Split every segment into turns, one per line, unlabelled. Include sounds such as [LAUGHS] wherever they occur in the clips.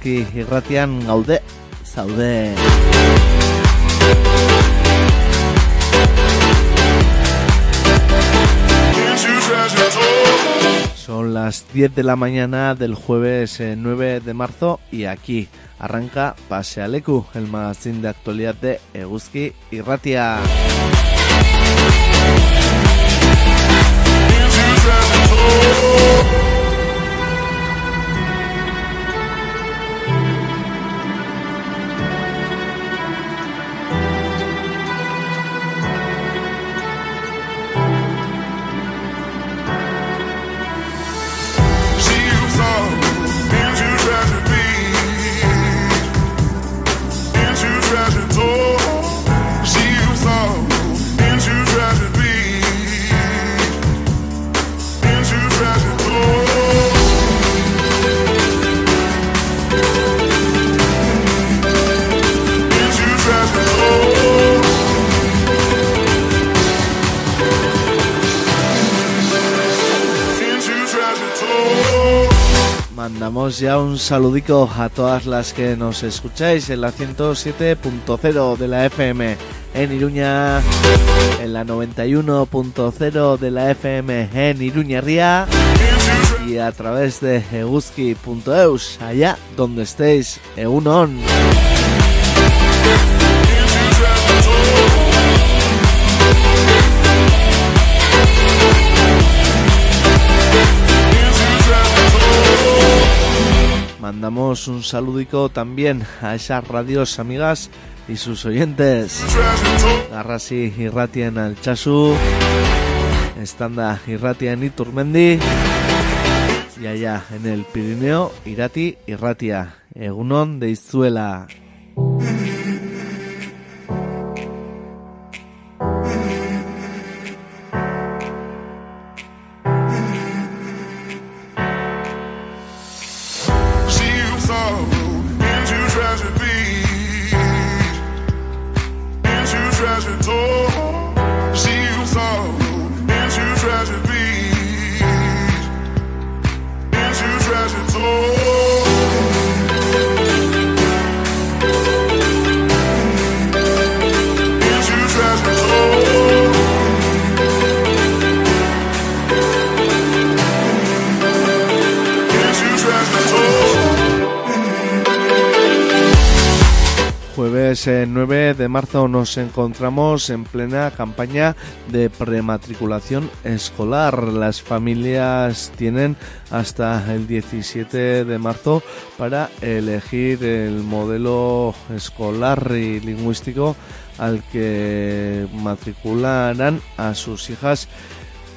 eguzki irratian gaude, zaude. Son las 10 de la mañana del jueves eh, 9 de marzo y aquí arranca Pasealeku, el magazine de actualidad de Eguzki Irratia. Ya un saludico a todas las que nos escucháis en la 107.0 de la FM en Iruña, en la 91.0 de la FM en Iruña Ría y a través de eguzki.eus, allá donde estéis, Eunon. Mandamos un saludico también a esas radios amigas y sus oyentes. Garrasi irratien Altsasu, Estanda irratien Iturmendi y allá en el Pirineo Irati Irratia, Egunon de Izuela. Jueves eh, 9 de marzo nos encontramos en plena campaña de prematriculación escolar. Las familias tienen hasta el 17 de marzo para elegir el modelo escolar y lingüístico al que matricularán a sus hijas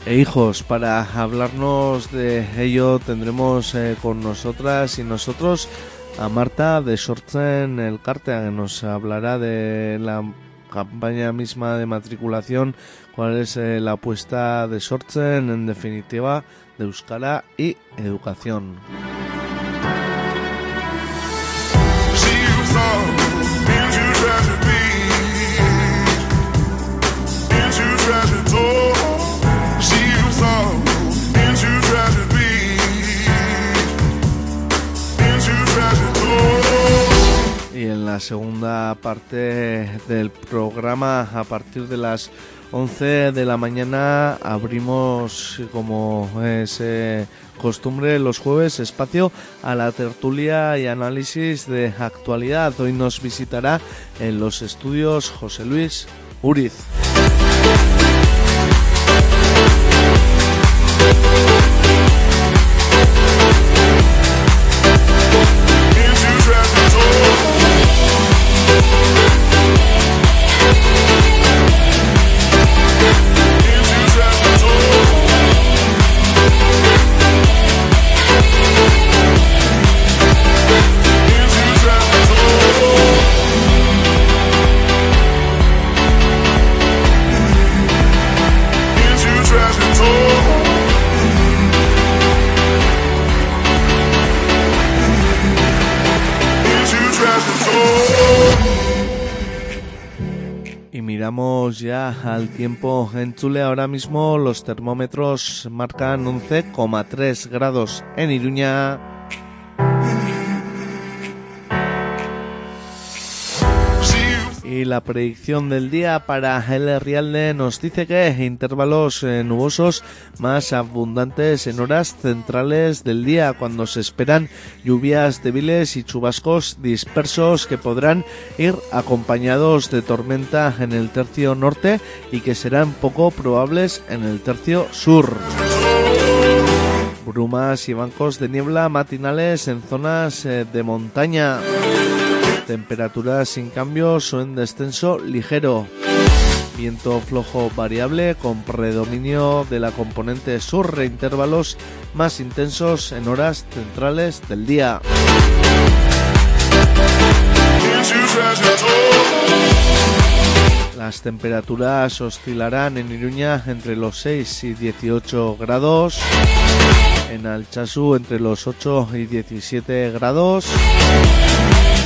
e hijos. Para hablarnos de ello tendremos eh, con nosotras y nosotros a Marta de Sortzen el Cartea, que nos hablará de la campaña misma de matriculación, cuál es eh, la apuesta de Sortzen, en definitiva, de Euskara y educación. En la segunda parte del programa, a partir de las 11 de la mañana, abrimos, como es eh, costumbre, los jueves espacio a la tertulia y análisis de actualidad. Hoy nos visitará en los estudios José Luis Uriz. Ya al tiempo en Chule. Ahora mismo los termómetros marcan 11,3 grados en Iruña. Y la predicción del día para el Rialde nos dice que intervalos eh, nubosos más abundantes en horas centrales del día, cuando se esperan lluvias débiles y chubascos dispersos que podrán ir acompañados de tormenta en el tercio norte y que serán poco probables en el tercio sur brumas y bancos de niebla matinales en zonas eh, de montaña. Temperaturas sin cambios o en descenso ligero. Viento flojo variable con predominio de la componente sur e intervalos más intensos en horas centrales del día. Las temperaturas oscilarán en Iruña entre los 6 y 18 grados, en Alchazú entre los 8 y 17 grados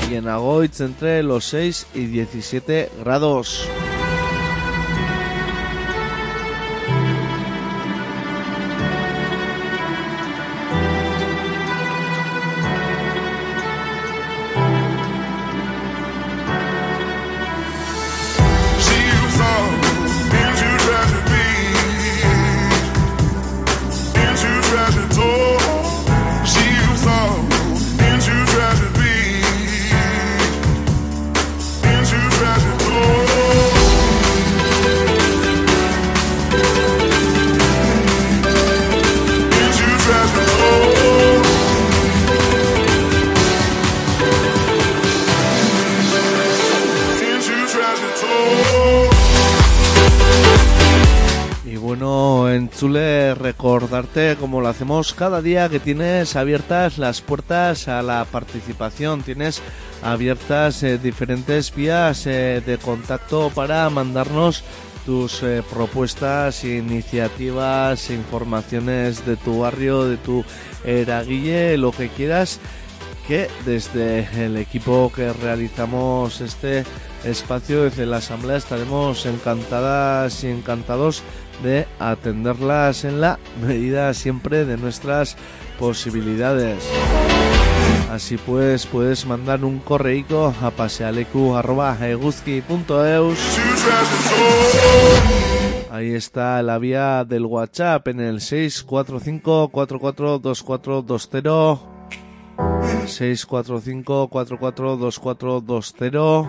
y en Agoitz entre los 6 y 17 grados. Recordarte, como lo hacemos cada día, que tienes abiertas las puertas a la participación, tienes abiertas eh, diferentes vías eh, de contacto para mandarnos tus eh, propuestas, iniciativas, informaciones de tu barrio, de tu eraguille, lo que quieras, que desde el equipo que realizamos este espacio, desde la asamblea, estaremos encantadas y encantados de atenderlas en la medida siempre de nuestras posibilidades. Así pues, puedes mandar un correico a pasealecu.eguzki.eus. Ahí está la vía del WhatsApp en el 645 442420 645 442420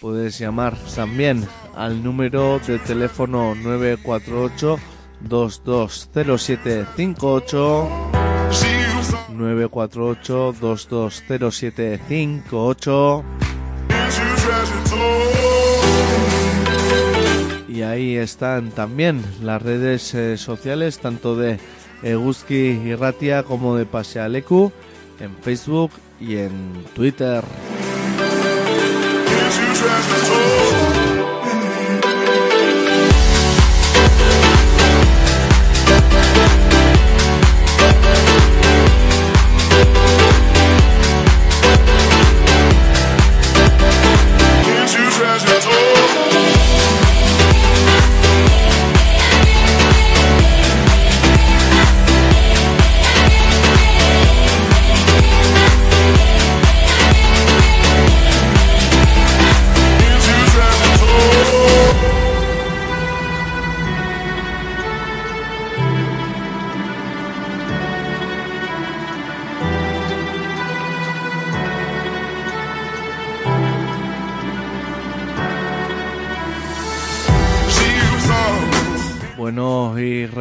Puedes llamar también al número de teléfono 948 220758 948 220758 y ahí están también las redes eh, sociales tanto de Eguzki y Ratia como de Pasealecu en Facebook y en Twitter.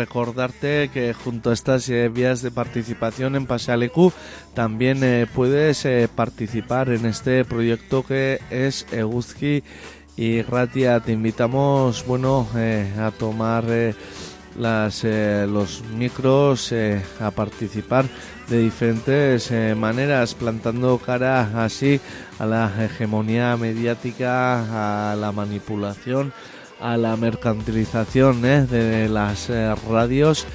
Recordarte que junto a estas eh, vías de participación en Pasealecu también eh, puedes eh, participar en este proyecto que es Eguzki y Ratia. Te invitamos bueno a tomar las, los micros a participar de diferentes maneras, plantando cara así a la hegemonía mediática, a la manipulación a la mercantilización ¿eh? de las eh, radios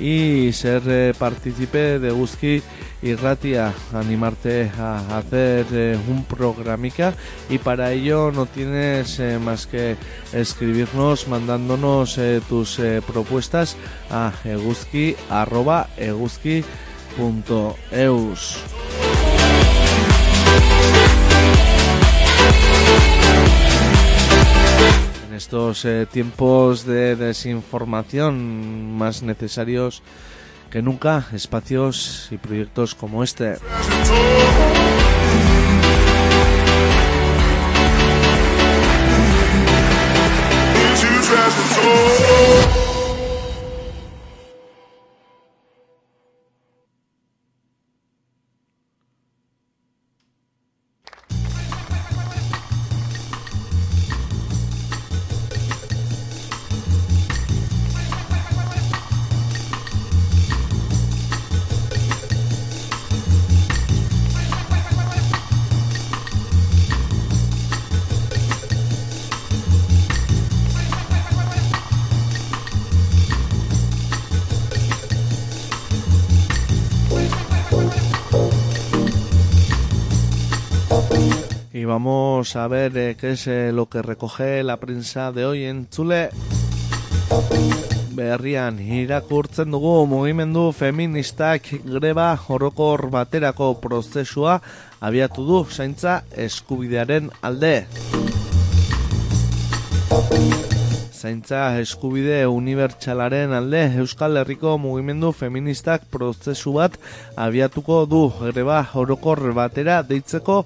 y ser eh, partícipe de Guzki y Ratia, animarte a hacer eh, un programica y para ello no tienes más que escribirnos mandándonos tus propuestas a eguzki.eguzki.eus. Estos tiempos de desinformación más necesarios que nunca espacios y proyectos como este. Vamos a ver eh, qué es eh, lo que recoge la prensa de hoy en Chile. Berrian irakurtzen dugu mugimendu feministak greba horokor baterako prozesua abiatu du zaintza eskubidearen alde zaintza eskubide unibertsalaren alde Euskal Herriko mugimendu feministak prozesu bat abiatuko du. Greba orokor batera deitzeko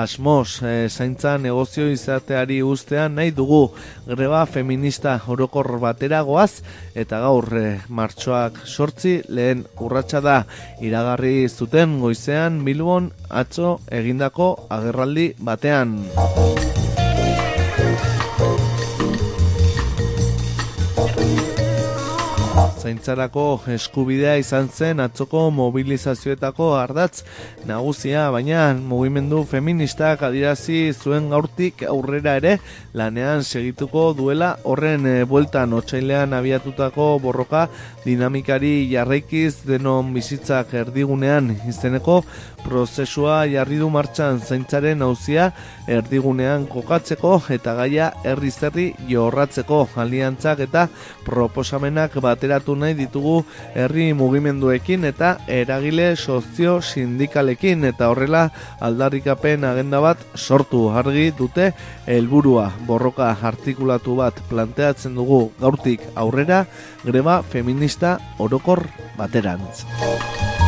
asmoz e, zaintza negozio izateari ustean nahi dugu. Greba feminista orokor batera goaz eta gaur e, martxoak sortzi lehen urratsa da. Iragarri zuten goizean Bilbon atzo egindako agerraldi batean. Zaintzarako eskubidea izan zen atzoko mobilizazioetako ardatz nagusia, baina mugimendu feministak adirazi zuen gaurtik aurrera ere lanean segituko duela. Horren e, bueltan otsailean abiatutako borroka dinamikari jarraikiz denon bizitzak erdigunean izeneko prozesua jarri du martxan zaintzaren hauzia erdigunean kokatzeko eta gaia herri zerri jorratzeko aliantzak eta proposamenak bateratu nahi ditugu herri mugimenduekin eta eragile sozio sindikalekin eta horrela aldarrikapen agenda bat sortu argi dute helburua borroka artikulatu bat planteatzen dugu gaurtik aurrera greba feminista orokor baterantz.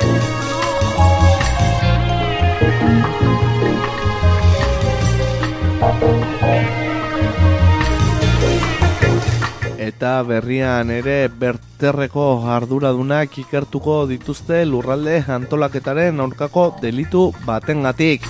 eta berrian ere berterreko arduradunak ikertuko dituzte lurralde antolaketaren aurkako delitu batengatik.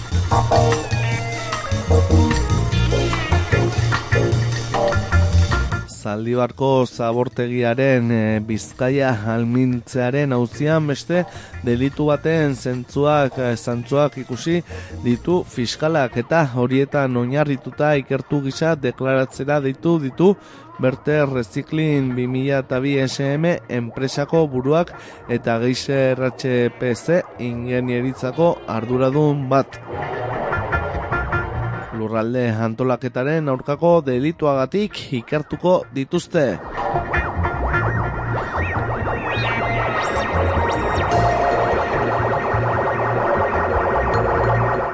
Zaldibarko zabortegiaren e, bizkaia almintzearen hauzian beste delitu baten zentzuak, e, zantzuak ikusi ditu fiskalak eta horietan oinarrituta ikertu gisa deklaratzera ditu ditu berte reziklin 2002 SM enpresako buruak eta geiser HPC ingenieritzako arduradun bat lurralde antolaketaren aurkako delituagatik ikertuko dituzte.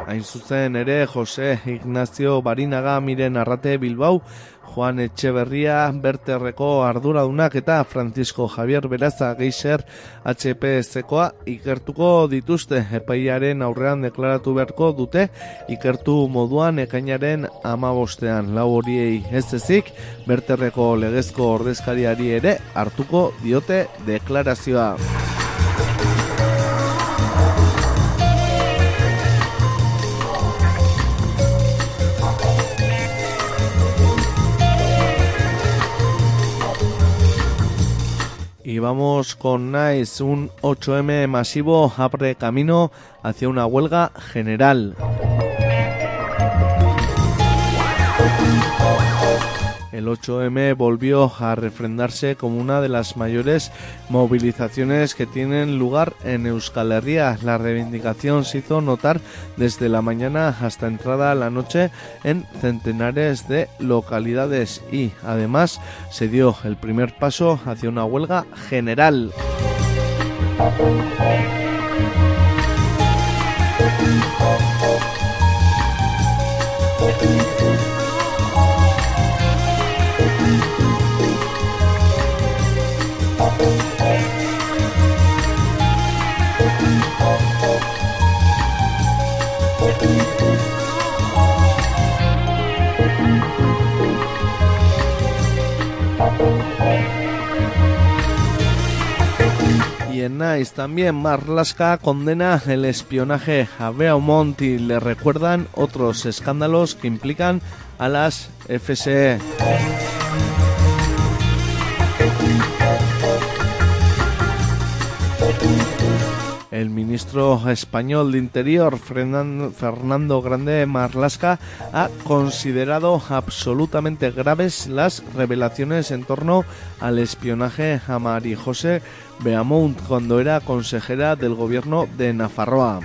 Hain zuzen ere Jose Ignacio Barinaga miren arrate Bilbao Juan Etxeberria, Berterreko arduradunak eta Francisco Javier Beraza Geiser HPZ-koa ikertuko dituzte epaiaren aurrean deklaratu beharko dute ikertu moduan ekainaren amabostean. Lau horiei ez ezik, Berterreko legezko ordezkariari ere hartuko diote deklarazioa. Y vamos con Nice, un 8M masivo abre camino hacia una huelga general. El 8M volvió a refrendarse como una de las mayores movilizaciones que tienen lugar en Euskal Herria. La reivindicación se hizo notar desde la mañana hasta entrada la noche en centenares de localidades y además se dio el primer paso hacia una huelga general. También Marlaska condena el espionaje a Beaumont y le recuerdan otros escándalos que implican a las FSE. El ministro español de Interior, Fernando Grande Marlasca, ha considerado absolutamente graves las revelaciones en torno al espionaje a María José Beamont cuando era consejera del gobierno de Nafarroa.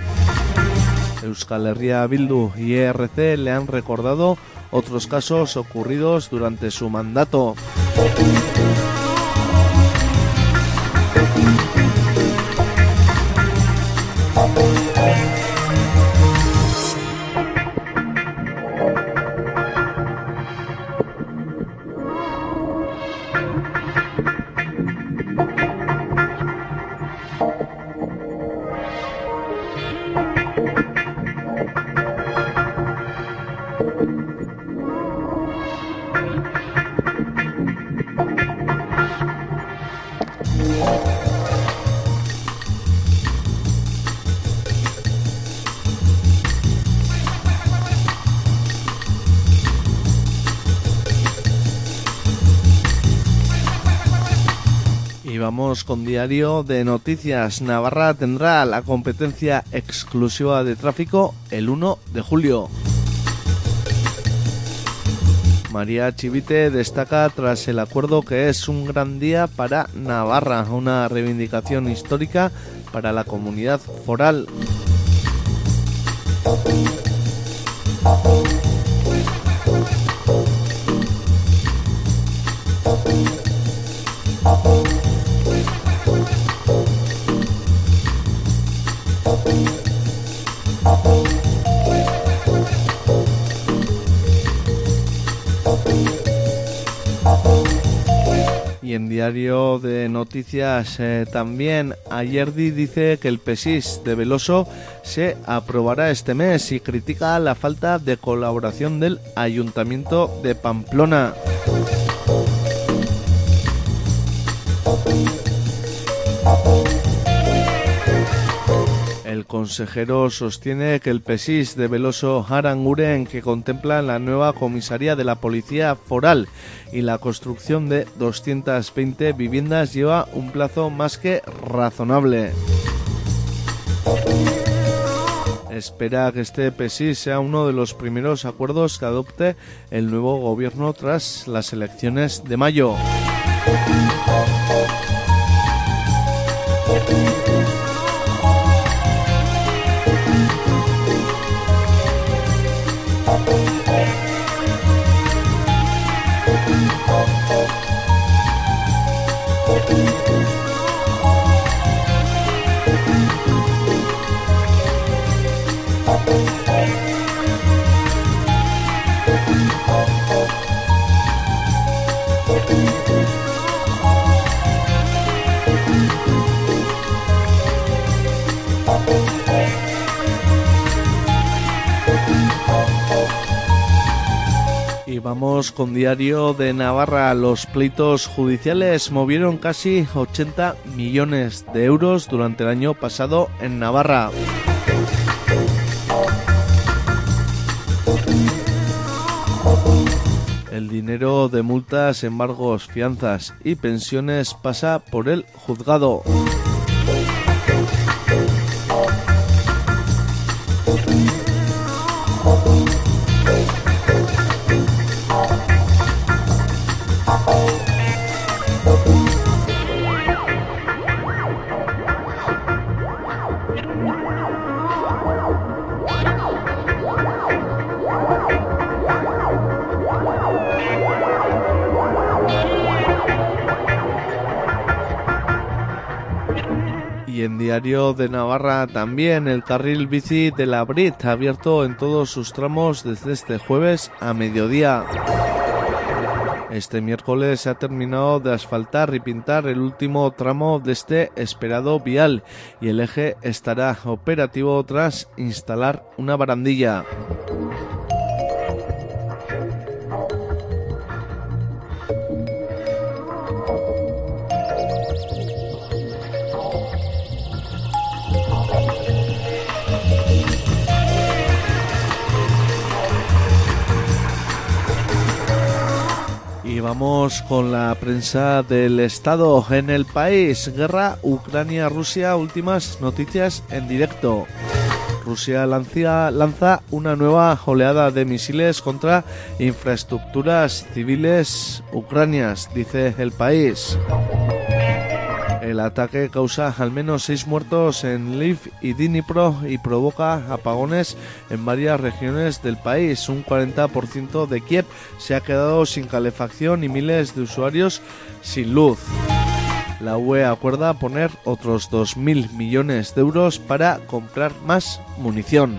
Euskal Herria Bildu y ERC le han recordado otros casos ocurridos durante su mandato. Con diario de noticias. Navarra tendrá la competencia exclusiva de tráfico el 1 de julio. María Chivite destaca tras el acuerdo que es un gran día para Navarra, una reivindicación histórica para la comunidad foral. Diario de noticias eh, también Ayerdi dice que el PESIS de Veloso se aprobará este mes y critica la falta de colaboración del Ayuntamiento de Pamplona. Consejero sostiene que el PESIS de Veloso Aranguren, que contempla la nueva comisaría de la Policía Foral y la construcción de 220 viviendas, lleva un plazo más que razonable. Espera que este PESIS sea uno de los primeros acuerdos que adopte el nuevo gobierno tras las elecciones de mayo. Con diario de Navarra. Los pleitos judiciales movieron casi 80 millones de euros durante el año pasado en Navarra. El dinero de multas, embargos, fianzas y pensiones pasa por el juzgado. También el carril bici de la Brit abierto en todos sus tramos desde este jueves a mediodía. Este miércoles se ha terminado de asfaltar y pintar el último tramo de este esperado vial y el eje estará operativo tras instalar una barandilla. Vamos con la prensa del Estado en el país. Guerra Ucrania-Rusia, últimas noticias en directo. Rusia lanza, una nueva oleada de misiles contra infraestructuras civiles ucranias, dice el país. El ataque causa al menos seis muertos en Lviv y Dnipro y provoca apagones en varias regiones del país. Un 40% de Kiev se ha quedado sin calefacción y miles de usuarios sin luz. La UE acuerda poner otros 2.000 millones de euros para comprar más munición.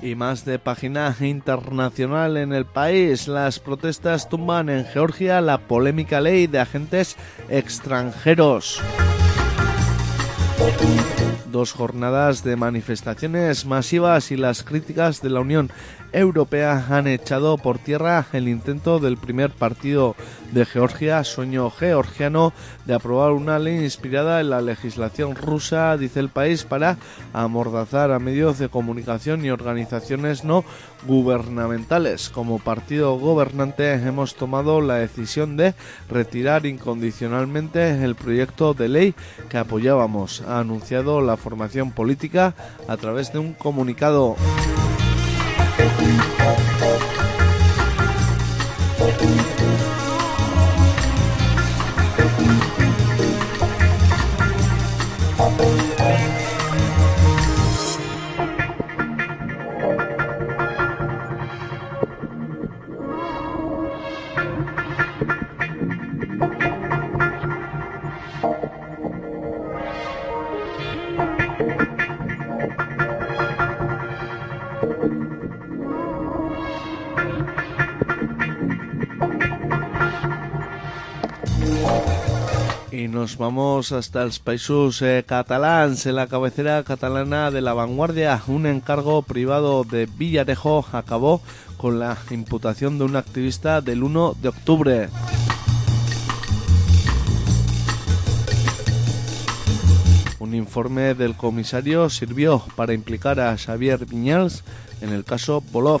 Y más de página internacional en el país. Las protestas tumban en Georgia la polémica ley de agentes extranjeros. Dos jornadas de manifestaciones masivas y las críticas de la Unión Europea han echado por tierra el intento del primer partido de Georgia, Sueño Georgiano, de aprobar una ley inspirada en la legislación rusa, dice el país, para amordazar a medios de comunicación y organizaciones no gubernamentales. Como partido gobernante hemos tomado la decisión de retirar incondicionalmente el proyecto de ley que apoyábamos, ha anunciado la formación política a través de un comunicado. Vamos hasta los países eh, catalans, en la cabecera catalana de la vanguardia. Un encargo privado de Villarejo acabó con la imputación de un activista del 1 de octubre. Un informe del comisario sirvió para implicar a Xavier Viñals en el caso Bolov.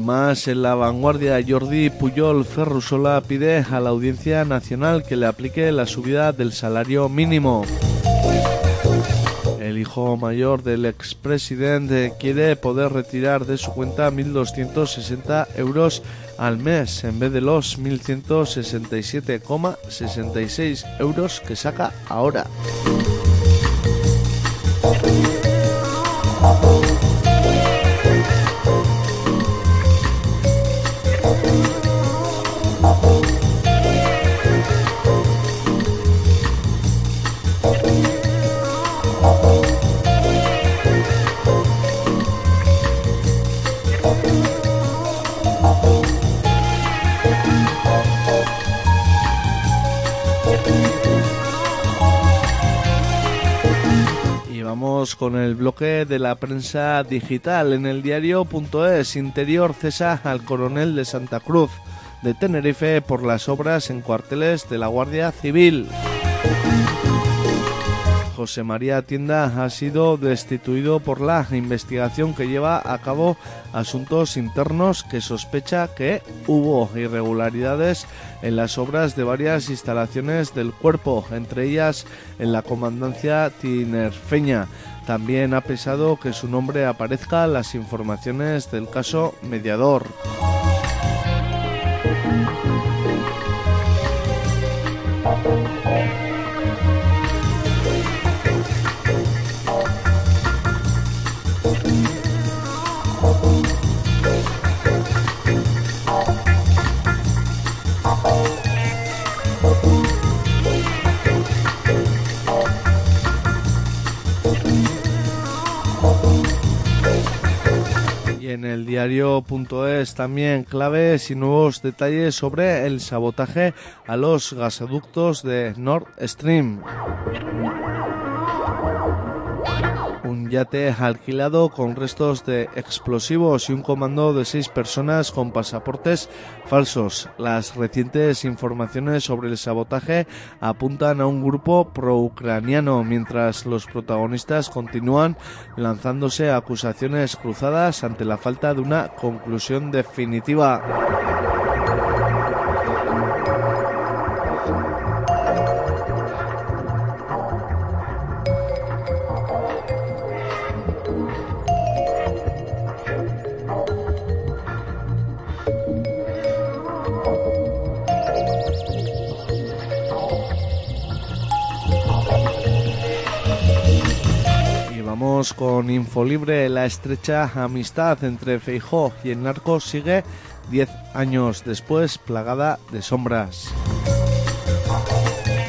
Más en la vanguardia, Jordi Puyol Ferrusola pide a la Audiencia Nacional que le aplique la subida del salario mínimo. El hijo mayor del expresidente quiere poder retirar de su cuenta 1.260 euros al mes en vez de los 1.167,66 euros que saca ahora. Con el bloque de la prensa digital. En el diario.es, interior cesa al coronel de Santa Cruz de Tenerife por las obras en cuarteles de la Guardia Civil. José María Tienda ha sido destituido por la investigación que lleva a cabo asuntos internos que sospecha que hubo irregularidades en las obras de varias instalaciones del cuerpo, entre ellas en la comandancia tinerfeña. También ha pesado que su nombre aparezca en las informaciones del caso mediador. También claves y nuevos detalles sobre el sabotaje a los gasoductos de Nord Stream yate alquilado con restos de explosivos y un comando de seis personas con pasaportes falsos. Las recientes informaciones sobre el sabotaje apuntan a un grupo pro-ucraniano, mientras los protagonistas continúan lanzándose acusaciones cruzadas ante la falta de una conclusión definitiva. Con Infolibre. La estrecha amistad entre Feijó y el narco sigue 10 años después plagada de sombras.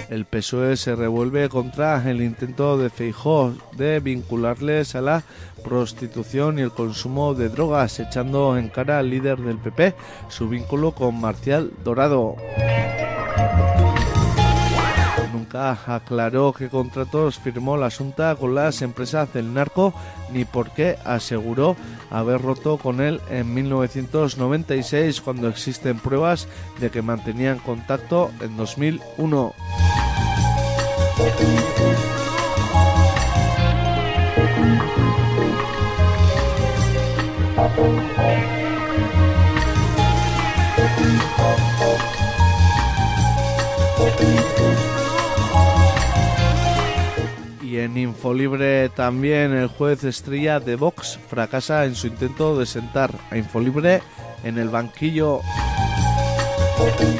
El PSOE se revuelve contra el intento de Feijó de vincularles a la prostitución y el consumo de drogas, echando en cara al líder del PP su vínculo con Marcial Dorado aclaró qué contratos firmó la Junta con las empresas del narco ni por qué aseguró haber roto con él en 1996 cuando existen pruebas de que mantenían contacto en 2001. En Infolibre también el juez estrella de Vox fracasa en su intento de sentar a Infolibre en el banquillo.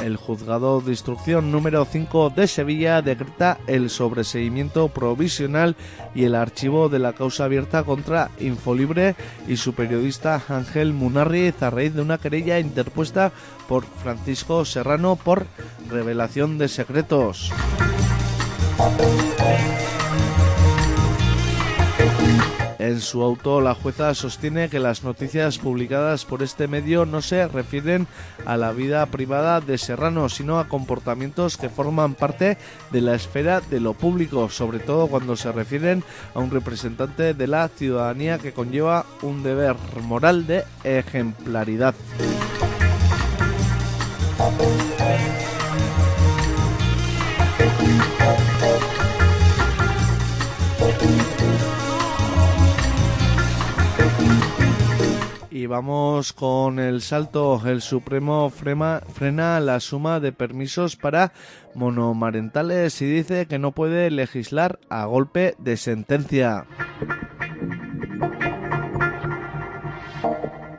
El juzgado de instrucción número 5 de Sevilla decreta el sobreseimiento provisional y el archivo de la causa abierta contra Infolibre y su periodista Ángel Munarriz a raíz de una querella interpuesta por Francisco Serrano por revelación de secretos. En su auto, la jueza sostiene que las noticias publicadas por este medio no se refieren a la vida privada de Serrano, sino a comportamientos que forman parte de la esfera de lo público, sobre todo cuando se refieren a un representante de la ciudadanía que conlleva un deber moral de ejemplaridad. Y vamos con el salto. El Supremo frena la suma de permisos para monomarentales y dice que no puede legislar a golpe de sentencia.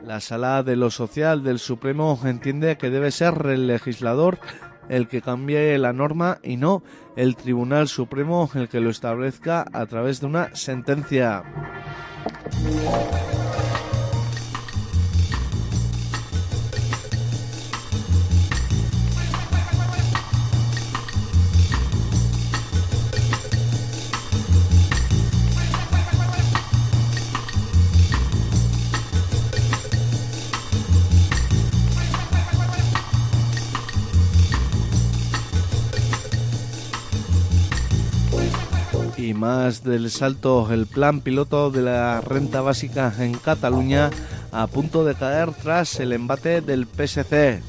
La Sala de lo Social del Supremo entiende que debe ser el legislador el que cambie la norma y no el Tribunal Supremo el que lo establezca a través de una sentencia. Del salto el plan piloto de la renta básica en Cataluña a punto de caer tras el embate del PSC.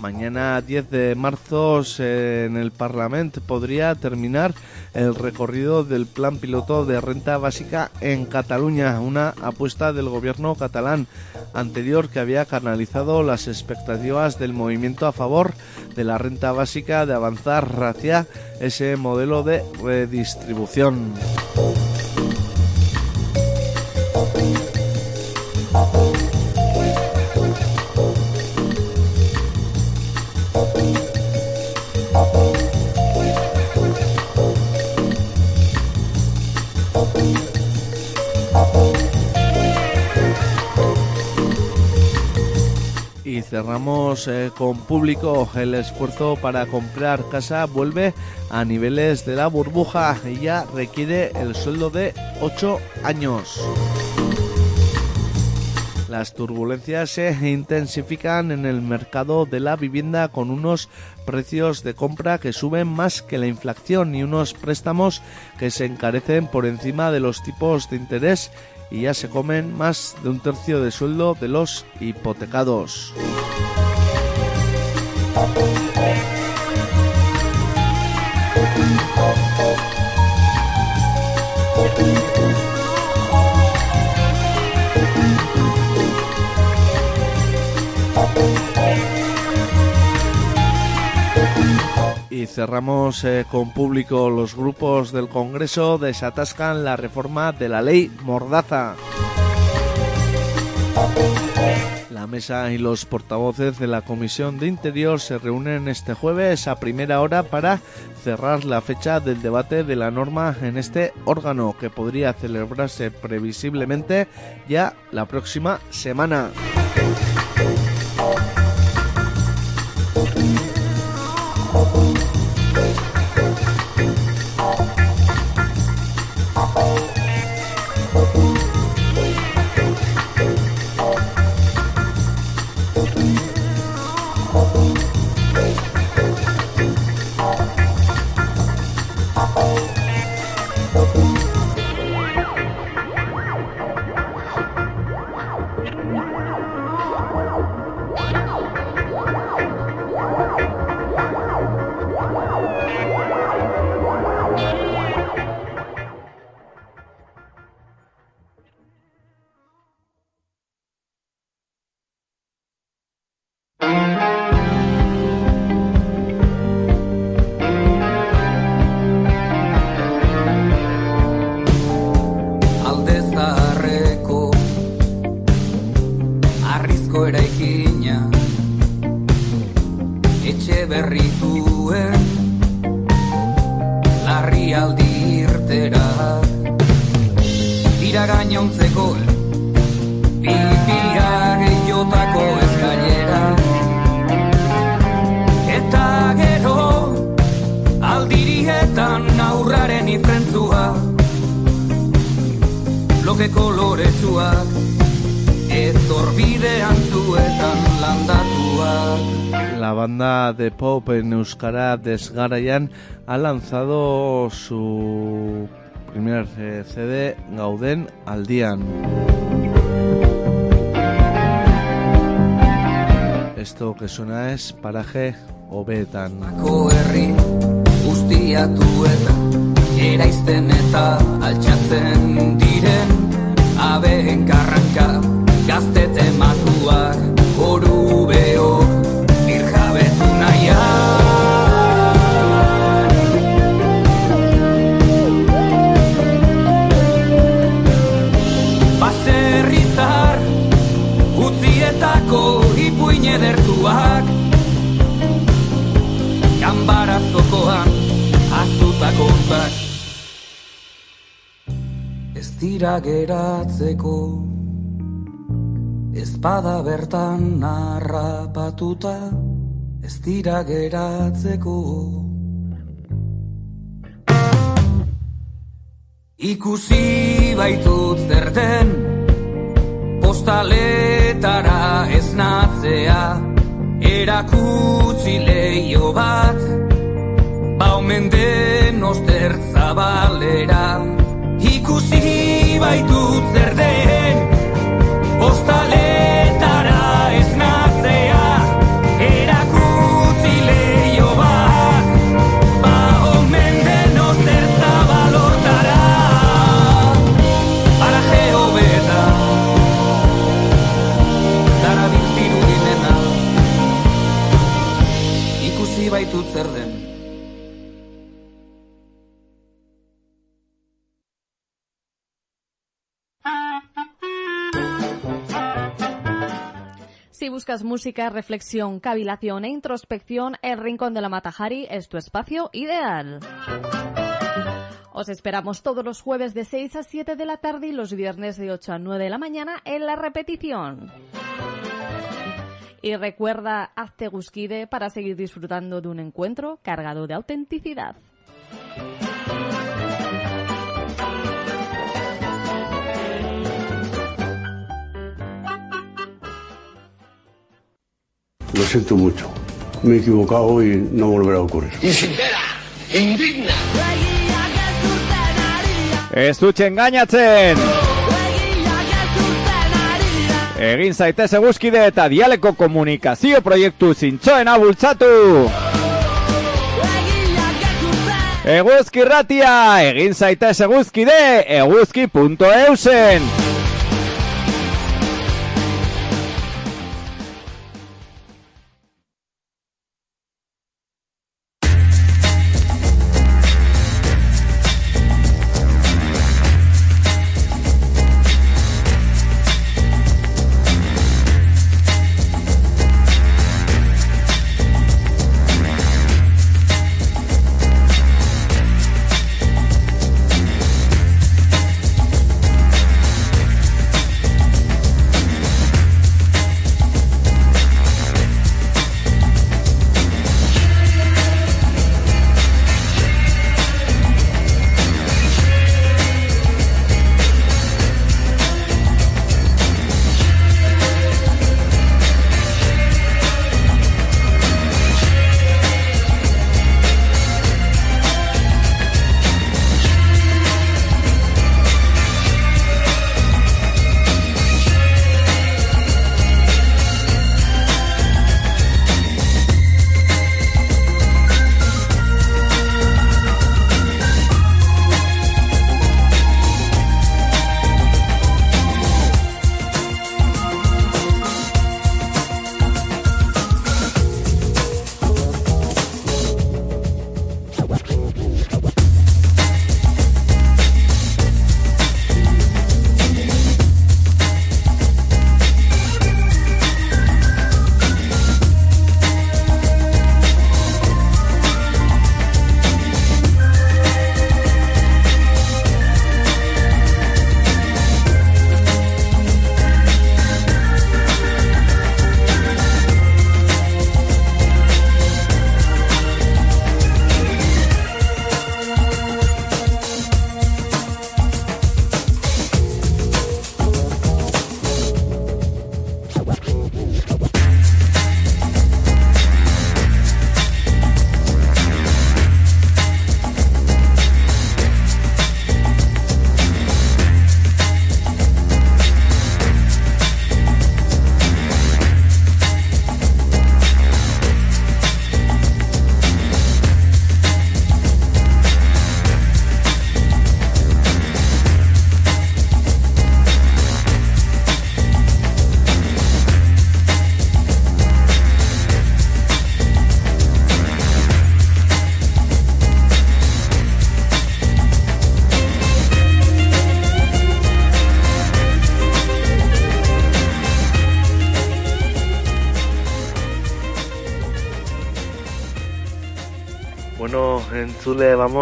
Mañana 10 de marzo en el Parlamento podría terminar el recorrido del plan piloto de renta básica en Cataluña, una apuesta del gobierno catalán anterior que había canalizado las expectativas del movimiento a favor de la renta básica de avanzar hacia ese modelo de redistribución. Cerramos eh, con público. El esfuerzo para comprar casa vuelve a niveles de la burbuja y ya requiere el sueldo de 8 años. Las turbulencias se intensifican en el mercado de la vivienda con unos precios de compra que suben más que la inflación y unos préstamos que se encarecen por encima de los tipos de interés y ya se comen más de un tercio de sueldo de los hipotecados. Y cerramos eh, con público. Los grupos del Congreso desatascan la reforma de la ley Mordaza. La mesa y los portavoces de la Comisión de Interior se reúnen este jueves a primera hora para cerrar la fecha del debate de la norma en este órgano que podría celebrarse previsiblemente ya la próxima semana. De pop en Euskara Desgaraian ha lanzado su primer eh, CD Gauden Aldian. Esto que suena es Paraje Obetan.
Ko herri guztiatu eta eraizten eta altxatzen diren abeen karranka gazte tematuak oru beok bat Ez dira geratzeko Ezpada bertan narrapatuta Ez dira geratzeko. Ikusi baitut zerten Postaletara ez natzea Erakutsi leio bat Erakutsi leio bat. Baumen den oster zabalera. Ikusi baitut zer den
Si buscas música, reflexión, cavilación e introspección, el Rincón de la Matajari es tu espacio ideal. Os esperamos todos los jueves de 6 a 7 de la tarde y los viernes de 8 a 9 de la mañana en la repetición. Y recuerda, hazte gusquide para seguir disfrutando de un encuentro cargado de autenticidad.
Lo siento mucho. Me he equivocado y no volverá a ocurrir.
Ez dutxe engainatzen! Egin zaitez eguzkide eta dialeko komunikazio proiektu zintxoena bultzatu! Eguzki ratia! Egin zaitez eguzkide eguzki.eusen!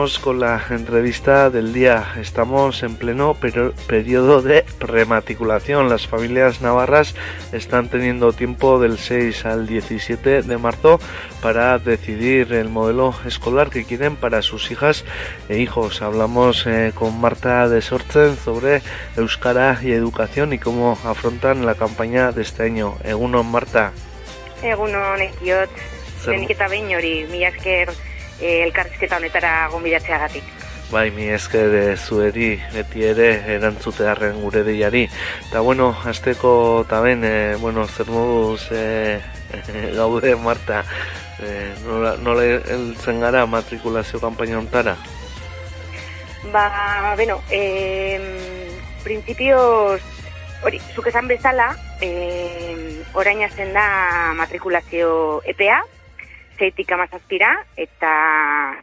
Vamos con la entrevista del día. Estamos en pleno periodo de rematriculación. Las familias navarras están teniendo tiempo del 6 al 17 de marzo para decidir el modelo escolar que quieren para sus hijas e hijos. Hablamos eh, con Marta de Sortzen sobre Euskara y educación y cómo afrontan la campaña de este año. Egunon, Marta.
Egunon, ekiot. Behin hori, mila esker eh, elkarrizketa honetara gonbidatzeagatik.
Bai, mi esker eh, zueri beti ere erantzutearen gure deiari. Eta bueno, azteko eta ben, eh, bueno, zer moduz eh, [LAUGHS] gaude, Marta, eh, nola, nola heltzen gara matrikulazio kampaina ontara?
Ba, bueno, eh, principios, hori, zuk esan bezala, eh, orain hasten da matrikulazio EPA, zeitik amazazpira, eta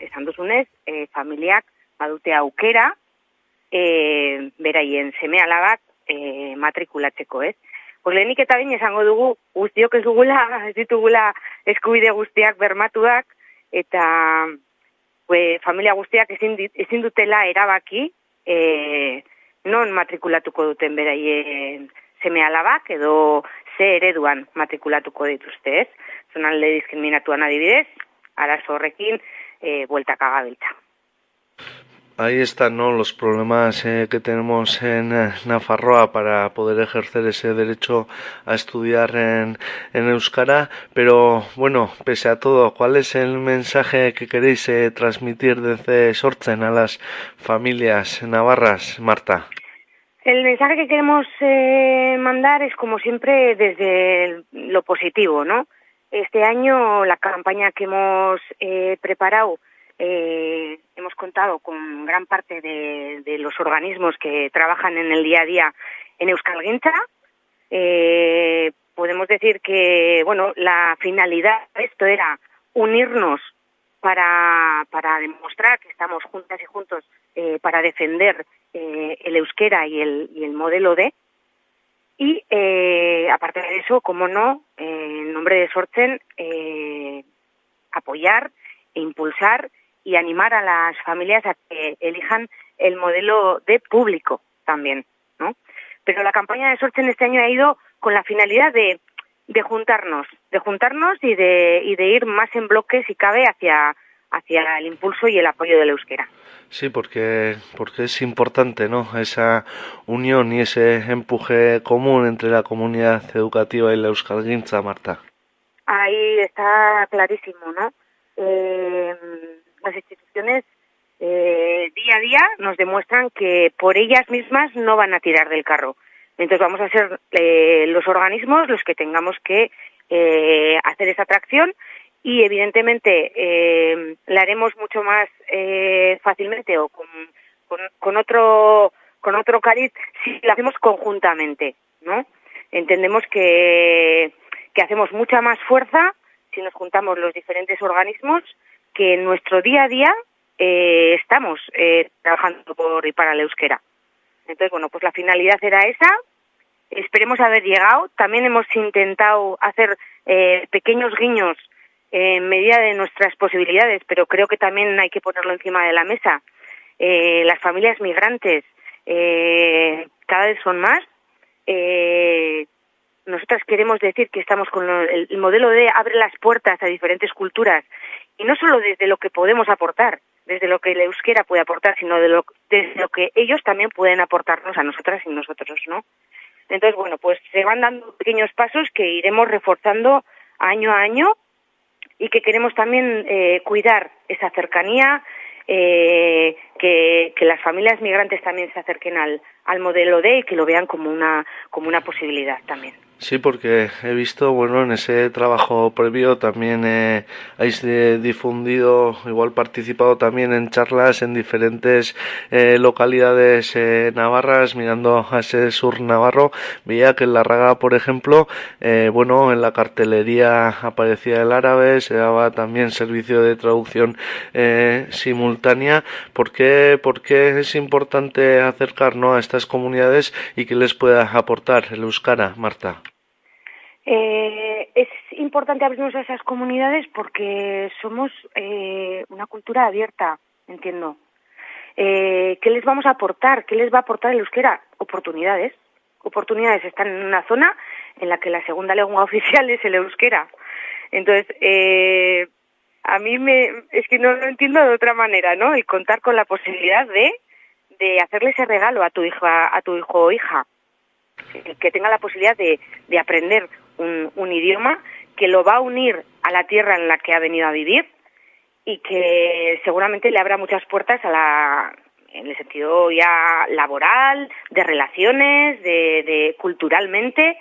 esan duzunez, eh, familiak badute aukera, eh, beraien seme alabak eh, matrikulatzeko, ez? Pues lehenik eta bain esango dugu, guztiok ez dugula, ez ditugula eskubide guztiak bermatuak, eta pues, familia guztiak ezin, dit- ezin dutela erabaki e, non matrikulatuko duten beraien seme alabak edo ze ereduan matrikulatuko dituzte, ez? Diskriminatuan adibidez, arazo horrekin e, bueltaka gabiltza.
Ahí están ¿no? los problemas eh, que tenemos en eh, Nafarroa para poder ejercer ese derecho a estudiar en, en Euskara. Pero bueno, pese a todo, ¿cuál es el mensaje que queréis eh, transmitir desde Sortzen a las familias navarras, Marta?
El mensaje que queremos eh, mandar es, como siempre, desde lo positivo, ¿no? Este año la campaña que hemos eh, preparado, eh, hemos contado con gran parte de, de los organismos que trabajan en el día a día en Euskalginza. Eh, podemos decir que, bueno, la finalidad de esto era unirnos para, para demostrar que estamos juntas y juntos eh, para defender eh, el euskera y el, y el modelo D. Y eh, aparte de eso, como no, eh, en nombre de Sorten, eh, apoyar e impulsar y animar a las familias a que elijan el modelo de público también, ¿no? Pero la campaña de Sorten este año ha ido con la finalidad de, de juntarnos, de juntarnos y de, y de ir más en bloque, si cabe, hacia, hacia el impulso y el apoyo del euskera.
Sí, porque, porque es importante, ¿no? Esa unión y ese empuje común entre la comunidad educativa y la Euskalginza, Marta.
Ahí está clarísimo, ¿no? Eh, las instituciones eh, día a día nos demuestran que por ellas mismas no van a tirar del carro. Entonces vamos a ser eh, los organismos los que tengamos que eh, hacer esa atracción y evidentemente eh, la haremos mucho más eh, fácilmente o con, con, otro con otro cariz si la hacemos conjuntamente, ¿no? Entendemos que, que hacemos mucha más fuerza si nos juntamos los diferentes organismos que en nuestro día a día eh, estamos eh, trabajando por y para la euskera. Entonces, bueno, pues la finalidad era esa. Esperemos haber llegado. También hemos intentado hacer eh, pequeños guiños en medida de nuestras posibilidades, pero creo que también hay que ponerlo encima de la mesa. Eh, las familias migrantes eh, cada vez son más. Eh, nosotras queremos decir que estamos con lo- el, el modelo de abre las puertas a diferentes culturas y no solo desde lo que podemos aportar, desde lo que el euskera puede aportar, sino de lo, desde lo que ellos también pueden aportarnos a nosotras y nosotros, ¿no? Entonces, bueno, pues se van dando pequeños pasos que iremos reforzando año a año y que queremos también eh, cuidar esa cercanía, eh, que, que las familias migrantes también se acerquen al, al modelo D y que lo vean como una, como una posibilidad también.
Sí, porque he visto, bueno, en ese trabajo previo también eh, habéis eh, difundido, igual participado también en charlas en diferentes eh, localidades eh, navarras, mirando a ese sur navarro. Veía que en La Raga, por ejemplo, eh, bueno, en la cartelería aparecía el árabe, se daba también servicio de traducción simultánea. ¿Por ¿Por qué es importante acercarnos a estas comunidades y qué les pueda aportar el euskara, Marta?
Eh, es importante abrirnos a esas comunidades porque somos eh, una cultura abierta, entiendo. Eh, ¿Qué les vamos a aportar? ¿Qué les va a aportar el euskera? Oportunidades. Oportunidades. Están en una zona en la que la segunda lengua [LAUGHS] oficial es el euskera. Entonces, eh, a mí me, es que no lo entiendo de otra manera, ¿no? El contar con la posibilidad de, de hacerle ese regalo a tu hija, a tu hijo o hija. Que tenga la posibilidad de, de aprender un, un idioma que lo va a unir a la tierra en la que ha venido a vivir y que seguramente le abra muchas puertas a la en el sentido ya laboral, de relaciones, de, de culturalmente.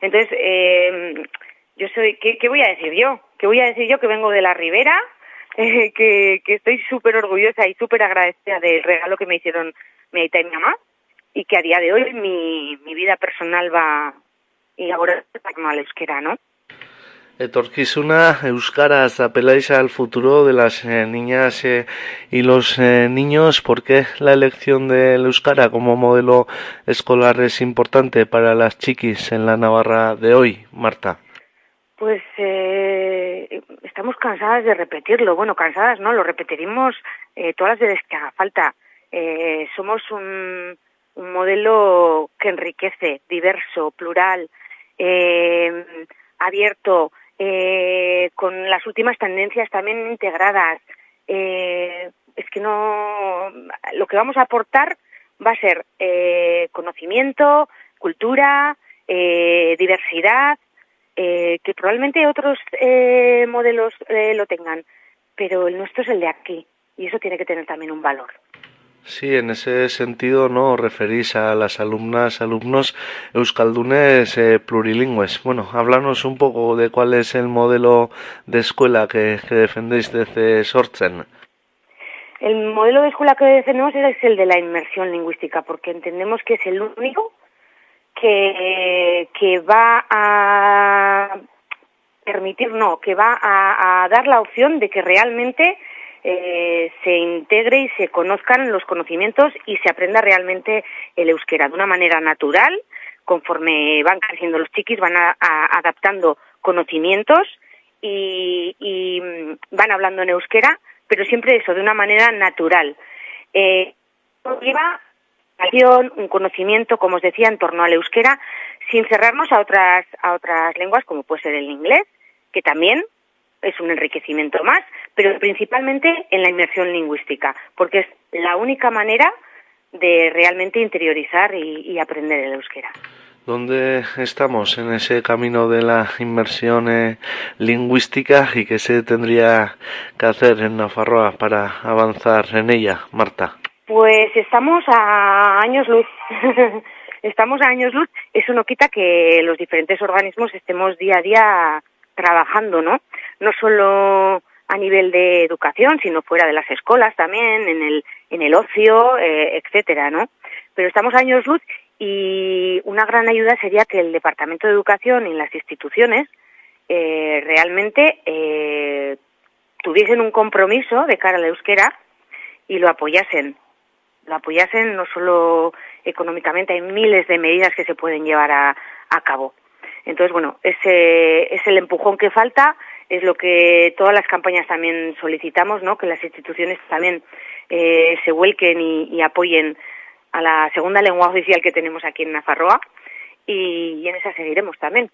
Entonces, eh, yo soy, ¿qué, ¿qué, voy a decir yo? ¿Qué voy a decir yo que vengo de la Ribera? [LAUGHS] Eh, que, que estoy súper orgullosa y súper agradecida del regalo que me hicieron mi aita y mi mamá y que a día de hoy mi, mi vida personal va y ahora la euskera, ¿no?
Etorkizuna Euskaraz apeláis al futuro de las eh, niñas eh, y los eh, niños. ¿Por qué la elección del Euskara como modelo escolar es importante para las chiquis en la Navarra de hoy, Marta?
Pues eh, estamos cansadas de repetirlo. Bueno, cansadas no, lo repetiremos eh, todas las veces que haga falta. Eh, somos un, un modelo que enriquece, diverso, plural, eh, abierto, eh, con las últimas tendencias también integradas. Eh, es que no, lo que vamos a aportar va a ser eh, conocimiento, cultura, eh, diversidad, eh, que probablemente otros eh, modelos eh, lo tengan, pero el nuestro es el de aquí y eso tiene que tener también un valor.
Sí, en ese sentido, ¿no? Referís a las alumnas, alumnos euskaldunes eh, plurilingües. Bueno, háblanos un poco de cuál es el modelo de escuela que, que defendéis desde Sortzen.
El modelo de escuela que defendemos es el de la inmersión lingüística, porque entendemos que es el único que, que va a permitir, no, que va a, dar la opción de que realmente eh, se integre y se conozcan los conocimientos y se aprenda realmente el euskera de una manera natural, conforme van creciendo los chiquis, van a, a, adaptando conocimientos y, y, van hablando en euskera, pero siempre eso, de una manera natural. Eh, lleva un conocimiento, como os decía, en torno al euskera, sin cerrarnos a otras, a otras lenguas, como puede ser el inglés, que también es un enriquecimiento más, pero principalmente en la inmersión lingüística, porque es la única manera de realmente interiorizar y, aprender el euskera.
¿Dónde estamos en ese camino de la inmersión eh, lingüística y qué se tendría que hacer en Nafarroa para avanzar en ella, Marta?
Pues estamos a años luz. [LAUGHS] estamos a años luz. Eso no quita que los diferentes organismos estemos día a día trabajando, ¿no? No solo a nivel de educación, sino fuera de las escuelas también, en el, en el ocio, eh, etcétera, ¿no? Pero estamos a años luz y una gran ayuda sería que el Departamento de Educación y las instituciones eh, realmente eh, tuviesen un compromiso de cara a la euskera y lo apoyasen. Lo apoyasen no solo económicamente, hay miles de medidas que se pueden llevar a, a cabo. Entonces, bueno, ese es el empujón que falta, es lo que todas las campañas también solicitamos, ¿no? Que las instituciones también eh, se vuelquen y, y apoyen a la segunda lengua oficial que tenemos aquí en Nafarroa y, y en esa seguiremos también.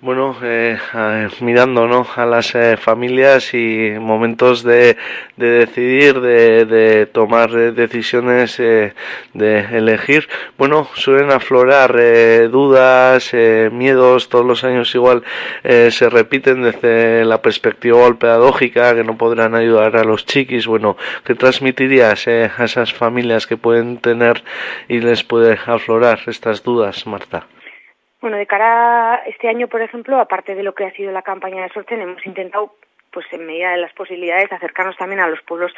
Bueno, eh, eh, mirando ¿no? a las eh, familias y momentos de, de decidir, de, de tomar eh, decisiones, eh, de elegir, bueno, suelen aflorar eh, dudas, miedos, todos los años igual se repiten desde la perspectiva pedagógica, que no podrán ayudar a los chiquis. Bueno, ¿qué transmitirías a esas familias que pueden tener y les puede aflorar estas dudas, Marta?
Bueno, de cara a este año, por ejemplo, aparte de lo que ha sido la campaña de Sorten, hemos intentado, pues en medida de las posibilidades, acercarnos también a los pueblos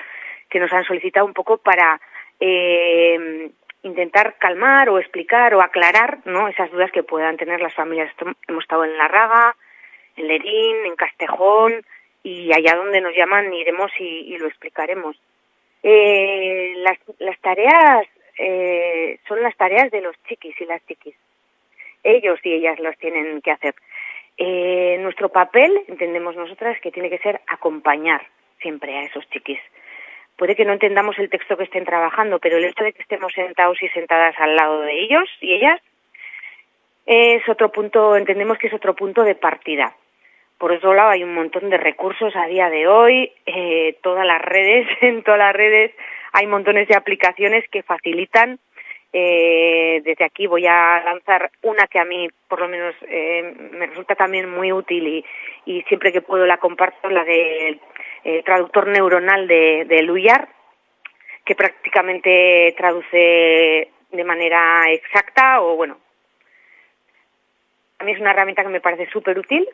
que nos han solicitado un poco para eh, intentar calmar o explicar o aclarar ¿no? esas dudas que puedan tener las familias. Hemos estado en La Raga, en Lerín, en Castejón y allá donde nos llaman iremos y, y lo explicaremos. Eh, las, las tareas eh, son las tareas de los chiquis y las chiquis ellos y ellas los tienen que hacer. Eh, nuestro papel, entendemos nosotras, que tiene que ser acompañar siempre a esos chiquis. Puede que no entendamos el texto que estén trabajando, pero el hecho de que estemos sentados y sentadas al lado de ellos y ellas es otro punto, entendemos que es otro punto de partida. Por otro lado, hay un montón de recursos a día de hoy, eh, todas las redes, [LAUGHS] en todas las redes hay montones de aplicaciones que facilitan. Eh, desde aquí voy a lanzar una que a mí, por lo menos, eh, me resulta también muy útil y, y siempre que puedo la comparto, la del de, traductor neuronal de, de Luyar, que prácticamente traduce de manera exacta o, bueno, a mí es una herramienta que me parece súper útil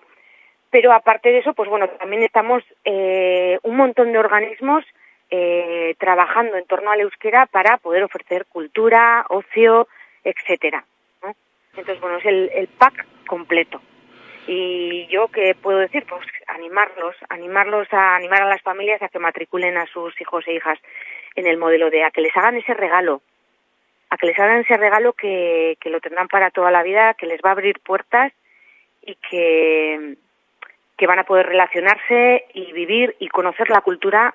pero aparte de eso, pues bueno, también estamos eh, un montón de organismos eh, trabajando en torno al euskera para poder ofrecer cultura, ocio, etcétera. ¿no? Entonces, bueno, es el, el pack completo. Y yo qué puedo decir, pues animarlos, animarlos a animar a las familias a que matriculen a sus hijos e hijas en el modelo de a que les hagan ese regalo, a que les hagan ese regalo que, lo tendrán para toda la vida, que les va a abrir puertas y que van a poder relacionarse y vivir y conocer la cultura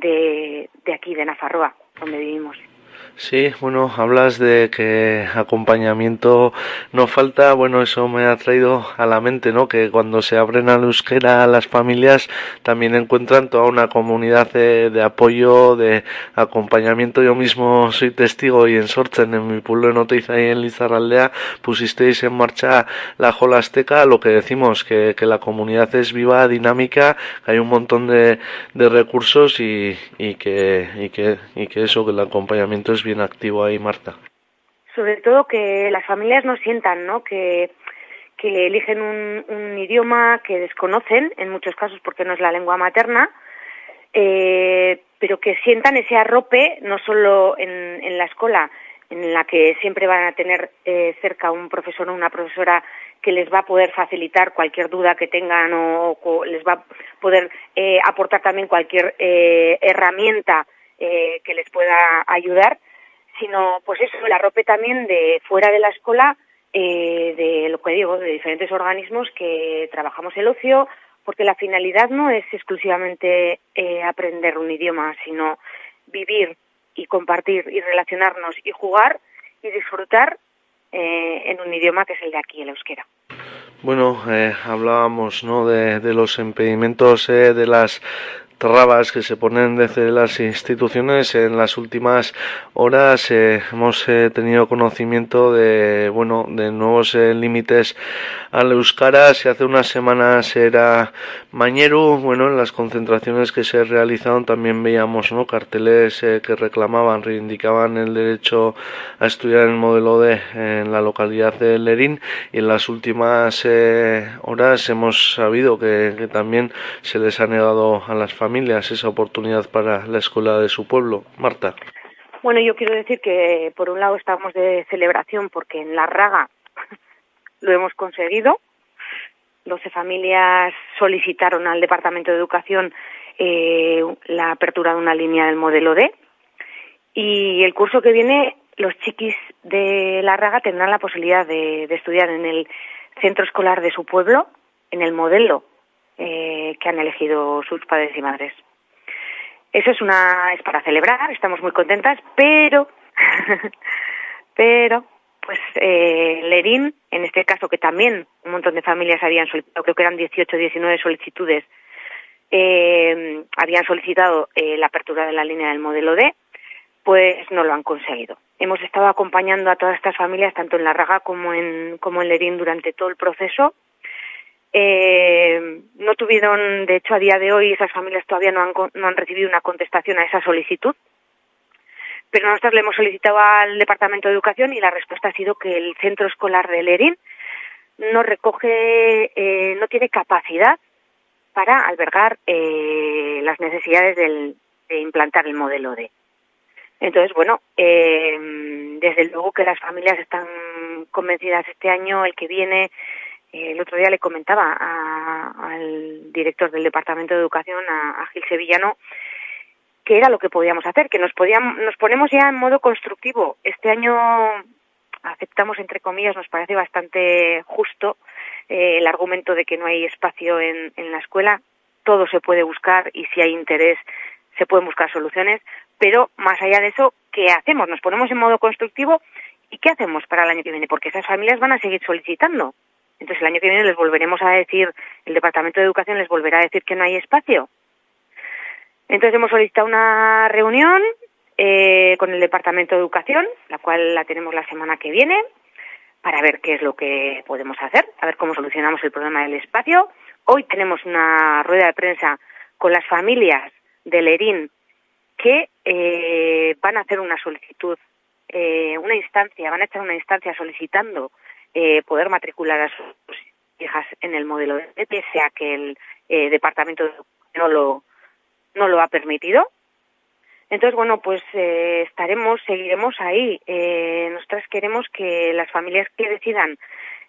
de, de aquí, de Nafarroa, donde vivimos.
Sí, bueno, hablas de que acompañamiento no falta. Bueno, eso me ha traído a la mente, ¿no? Que cuando se abren a la euskera las familias también encuentran toda una comunidad de, de apoyo, de acompañamiento. Yo mismo soy testigo y en Sorchen, en mi pueblo de Noteiza y en Lizarraldea, pusisteis en marcha la Jola Azteca, lo que decimos, que, que la comunidad es viva, dinámica, que hay un montón de, de recursos y, y, que, y, que, y que eso, que el acompañamiento es bien activo ahí, Marta.
Sobre todo que las familias no sientan, ¿no? Que, que eligen un, un idioma que desconocen, en muchos casos porque no es la lengua materna, eh, pero que sientan ese arrope no solo en, en la escuela, en la que siempre van a tener eh, cerca un profesor o una profesora que les va a poder facilitar cualquier duda que tengan o, les va a poder eh, aportar también cualquier eh, herramienta eh, que les pueda ayudar, sino pues eso, la rope también de fuera de la escuela, eh, de lo que digo, de diferentes organismos que trabajamos el ocio, porque la finalidad no es exclusivamente eh, aprender un idioma, sino vivir y compartir y relacionarnos y jugar y disfrutar eh, en un idioma que es el de aquí, el euskera.
Bueno, eh, hablábamos ¿no? de, de los impedimentos eh, de las trabas que se ponen desde las instituciones. En las últimas horas eh, hemos eh, tenido conocimiento de bueno de nuevos eh, límites al euskara. Si hace unas semanas era mañeru bueno en las concentraciones que se realizaron también veíamos no carteles eh, que reclamaban reivindicaban el derecho a estudiar el modelo D en la localidad de Lerín. Y en las últimas horas hemos sabido que, que también se les ha negado a las familias esa oportunidad para la escuela de su pueblo. Marta.
Bueno, yo quiero decir que por un lado estamos de celebración porque en la Raga [LAUGHS] lo hemos conseguido. 12 familias solicitaron al Departamento de Educación eh, la apertura de una línea del modelo D. Y el curso que viene, los chiquis de la Raga tendrán la posibilidad de, de estudiar en el centro escolar de su pueblo, en el modelo eh, que han elegido sus padres y madres. Eso es una es para celebrar, estamos muy contentas, pero [LAUGHS] pero pues eh, Lerín, en este caso que también un montón de familias habían solicitado, creo que eran 18 o 19 solicitudes, eh, habían solicitado eh, la apertura de la línea del modelo D, pues no lo han conseguido. Hemos estado acompañando a todas estas familias, tanto en La Raga como en, como en Lerín, durante todo el proceso. Eh, no tuvieron, de hecho, a día de hoy esas familias todavía no han, no han recibido una contestación a esa solicitud, pero nosotros le hemos solicitado al Departamento de Educación y la respuesta ha sido que el centro escolar de Lerín no recoge, eh, no tiene capacidad para albergar eh, las necesidades del, de implantar el modelo D. Entonces, bueno, eh, desde luego que las familias están convencidas este año, el que viene, el otro día le comentaba a, al director del Departamento de Educación, a, Gil Sevillano, que era lo que podíamos hacer, que nos podíamos, nos ponemos ya en modo constructivo. Este año aceptamos entre comillas, nos parece bastante justo eh, el argumento de que no hay espacio en, en la escuela. Todo se puede buscar y si hay interés se pueden buscar soluciones, pero más allá de eso, ¿qué hacemos? ¿Nos ponemos en modo constructivo? ¿Y qué hacemos para el año que viene? Porque esas familias van a seguir solicitando. Entonces el año que viene les volveremos a decir, el Departamento de Educación les volverá a decir que no hay espacio. Entonces hemos solicitado una reunión eh, con el Departamento de Educación, la cual la tenemos la semana que viene, para ver qué es lo que podemos hacer, a ver cómo solucionamos el problema del espacio. Hoy tenemos una rueda de prensa con las familias del ERIN que eh, van a hacer una solicitud, eh, una instancia, van a echar una instancia solicitando eh, poder matricular a sus hijas en el modelo de pese a que el eh, departamento no lo no lo ha permitido. Entonces, bueno, pues eh, estaremos, seguiremos ahí. Eh, nosotras queremos que las familias que decidan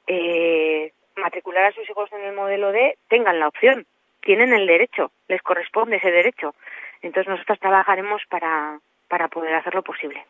eh, matricular a sus hijos en el modelo D tengan la opción, tienen el derecho, les corresponde ese derecho. Entonces, nosotras trabajaremos para, para poder hacerlo posible.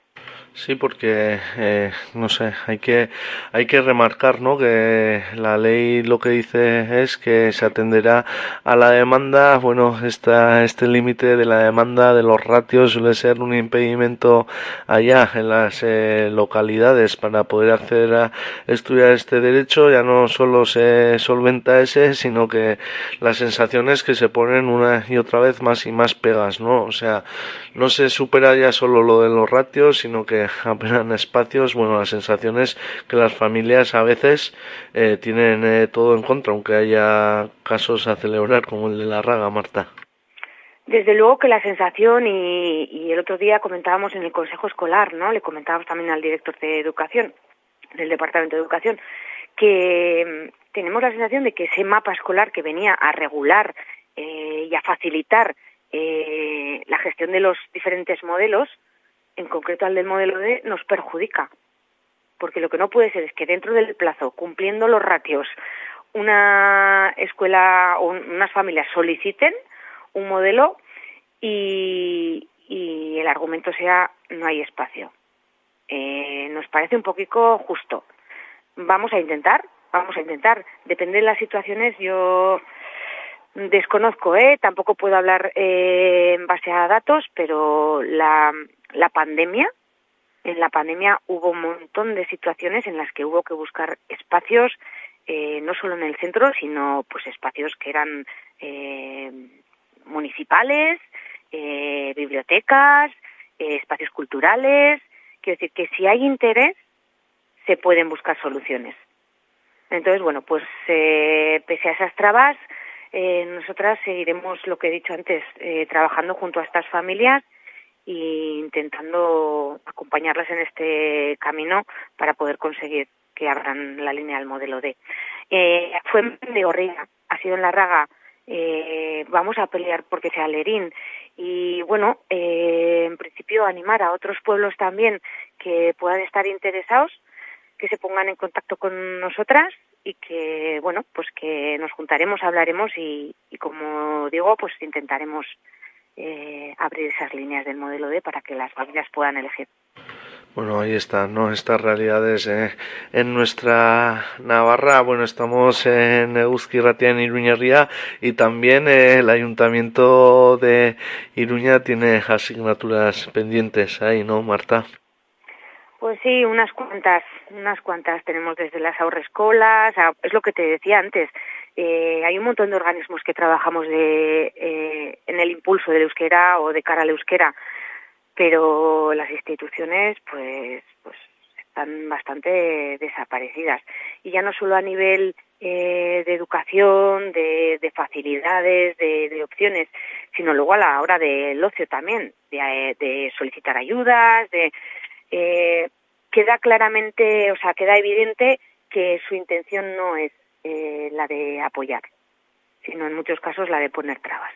Sí, porque eh, no sé, hay que hay que remarcar, ¿no? Que la ley lo que dice es que se atenderá a la demanda. Bueno, esta, este límite de la demanda de los ratios suele ser un impedimento allá en las eh, localidades para poder acceder a estudiar este derecho. Ya no solo se solventa ese, sino que la sensación es que se ponen una y otra vez más y más pegas, ¿no? O sea, no se supera ya solo lo de los ratios, sino que apenas [LAUGHS] espacios, bueno, la sensación es que las familias a veces eh, tienen eh, todo en contra, aunque haya casos a celebrar como el de la raga, Marta.
Desde luego que la sensación, y, y el otro día comentábamos en el Consejo Escolar, ¿no? Le comentábamos también al director de Educación, del Departamento de Educación, que mm, tenemos la sensación de que ese mapa escolar que venía a regular eh, y a facilitar eh, la gestión de los diferentes modelos, en concreto al del modelo D, nos perjudica. Porque lo que no puede ser es que dentro del plazo, cumpliendo los ratios, una escuela o unas familias soliciten un modelo y, y el argumento sea no hay espacio. Eh, nos parece un poquito justo. Vamos a intentar, vamos a intentar. Depende de las situaciones, yo desconozco, ¿eh? tampoco puedo hablar eh, en base a datos, pero la, la pandemia, en la pandemia hubo un montón de situaciones en las que hubo que buscar espacios, eh, no solo en el centro, sino pues espacios que eran eh, municipales, eh, bibliotecas, eh, espacios culturales. Quiero decir que si hay interés, se pueden buscar soluciones. Entonces, bueno, pues eh, pese a esas trabas, eh, nosotras seguiremos lo que he dicho antes, trabajando junto a estas familias e intentando acompañarlas en este camino para poder conseguir que abran la línea del modelo D. Eh, fue en Megorría, ha sido en La Raga, eh, vamos a pelear porque sea Lerín y bueno, eh, en principio animar a otros pueblos también que puedan estar interesados, que se pongan en contacto con nosotras y que bueno, pues que nos juntaremos, hablaremos y, y como digo, pues intentaremos eh, abrir esas líneas del modelo D para que las familias puedan elegir.
Bueno, ahí están, ¿no? Estas realidades eh, en nuestra Navarra. Bueno, estamos en Euski Ratia, en Iruñería, y también eh, el Ayuntamiento de Iruña tiene asignaturas pendientes ahí, ¿no, Marta?
Pues sí, unas cuantas, unas cuantas tenemos desde las ahorrescolas, a, es lo que te decía antes. Eh, hay un montón de organismos que trabajamos de, eh, en el impulso del euskera o de cara al euskera, pero las instituciones, pues, pues están bastante desaparecidas. Y ya no solo a nivel eh, de educación, de, de facilidades, de, de, opciones, sino luego a la hora del ocio también, de, de solicitar ayudas, de eh, queda claramente, o sea, queda evidente que su intención no es eh, la de apoyar, sino en muchos casos la de poner trabas.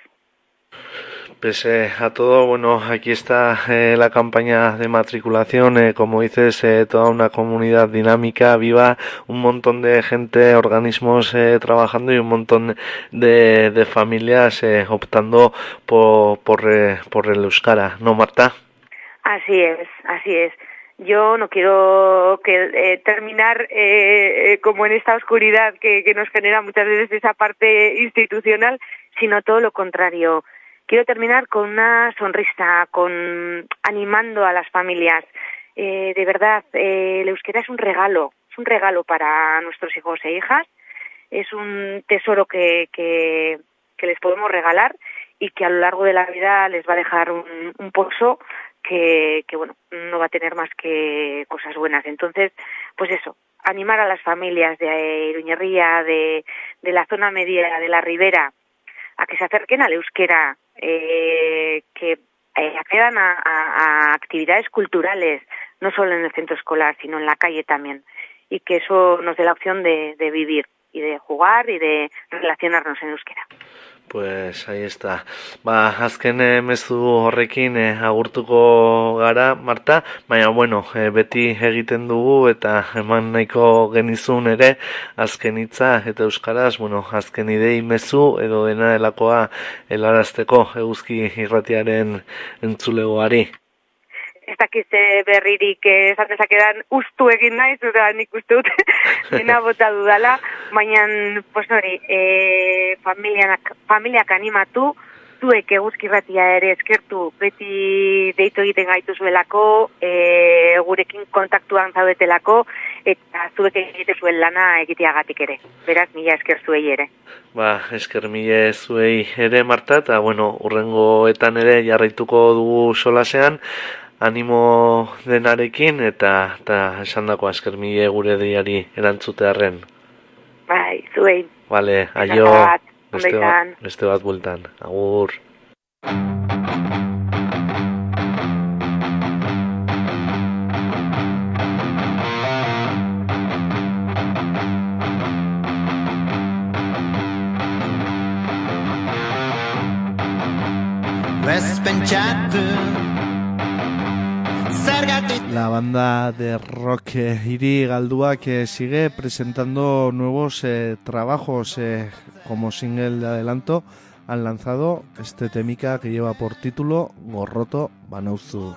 Pese a todo, bueno, aquí está eh, la campaña de matriculación, eh, como dices, eh, toda una comunidad dinámica, viva, un montón de gente, organismos eh, trabajando y un montón de, de familias eh, optando por, por, eh, por el Euskara, ¿no, Marta?
Así es, así es. Yo no quiero que eh, terminar eh, eh, como en esta oscuridad que, nos genera muchas veces esa parte institucional, sino todo lo contrario. Quiero terminar con una sonrisa, con animando a las familias. Eh, de verdad, eh, el euskera es un regalo, es un regalo para nuestros hijos e hijas, es un tesoro que, que, les podemos regalar y que a lo largo de la vida les va a dejar un pozo que, que, bueno, no va a tener más que cosas buenas. Entonces, pues eso, animar a las familias de Iruñerría, de, de la zona media, de la ribera, a que se acerquen al euskera, eh, que eh, accedan a, a, actividades culturales, no solo en el centro escolar, sino en la calle también, y que eso nos dé la opción de, de vivir y de jugar y de relacionarnos en euskera.
Pues ahí está. Ba, azken eh, mezu horrekin eh, agurtuko gara, Marta, baina bueno, eh, beti egiten dugu eta eman nahiko genizun ere azken hitza eta euskaraz, bueno, azken idei mezu edo dena delakoa helarazteko eguzki irratiaren entzulegoari.
Ez dakizte berririk eh, esan dezakedan ustu egin naiz, eta nik uste dut [LAUGHS] dena bota dudala, baina, pues hori, e, familianak, familiak animatu, zuek eguzkirratia ere eskertu beti deitu egiten gaituzuelako, e, gurekin kontaktuan zaudetelako, eta zuek egite zuen lana egiteagatik ere. Beraz, mila esker zuei ere.
Ba, esker mile zuei ere, Marta, eta bueno, urrengoetan ere jarraituko dugu solasean, animo denarekin eta eta esandako asker mile gure deiari erantzutearren.
Bai, zuei.
Vale, aio. Beste bat, beste bat bultan. Agur.
Ez pentsatu
La banda de rock eh, Iri Galdúa que sigue presentando nuevos eh, trabajos eh, como single de adelanto. Han lanzado este temica que lleva por título Gorroto Banauzu.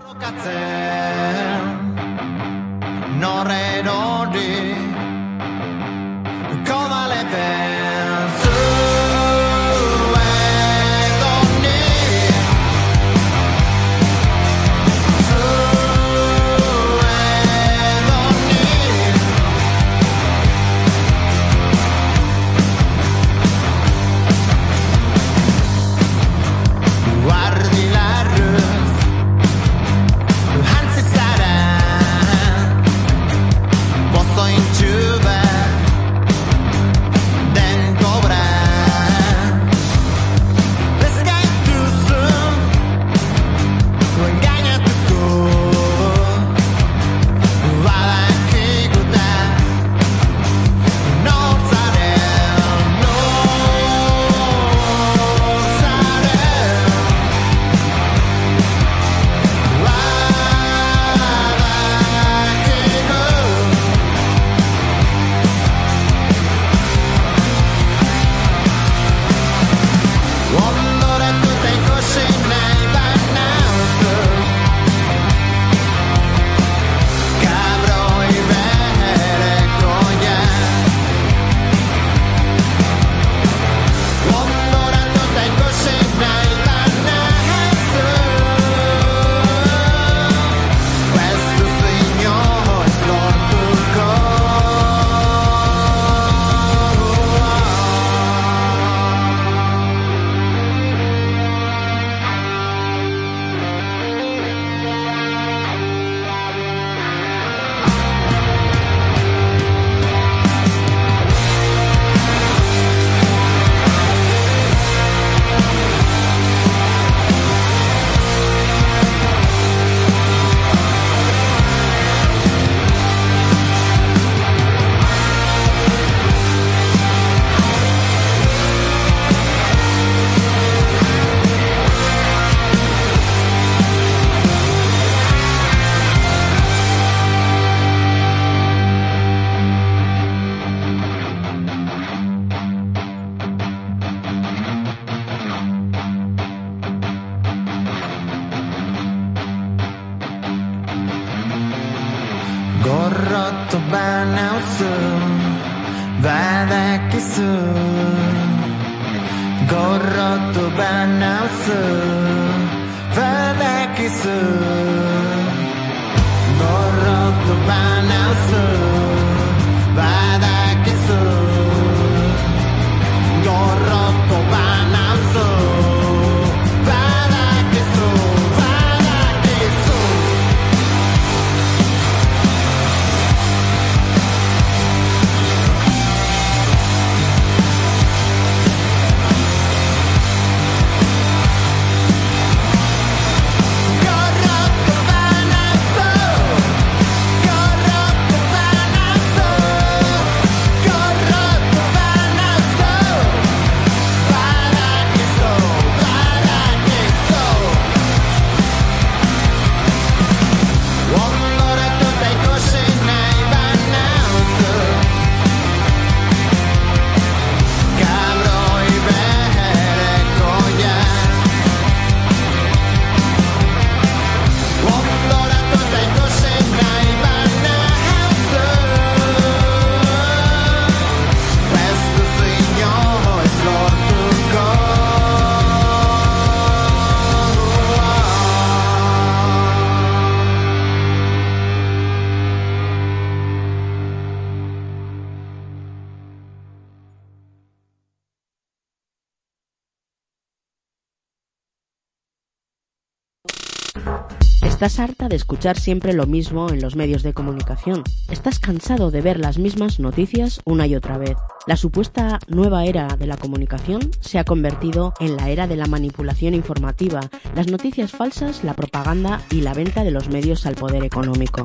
Estás harta de escuchar siempre lo mismo en los medios de comunicación. Estás cansado de ver las mismas noticias una y otra vez. La supuesta nueva era de la comunicación se ha convertido en la era de la manipulación informativa, las noticias falsas, la propaganda y la venta de los medios al poder económico.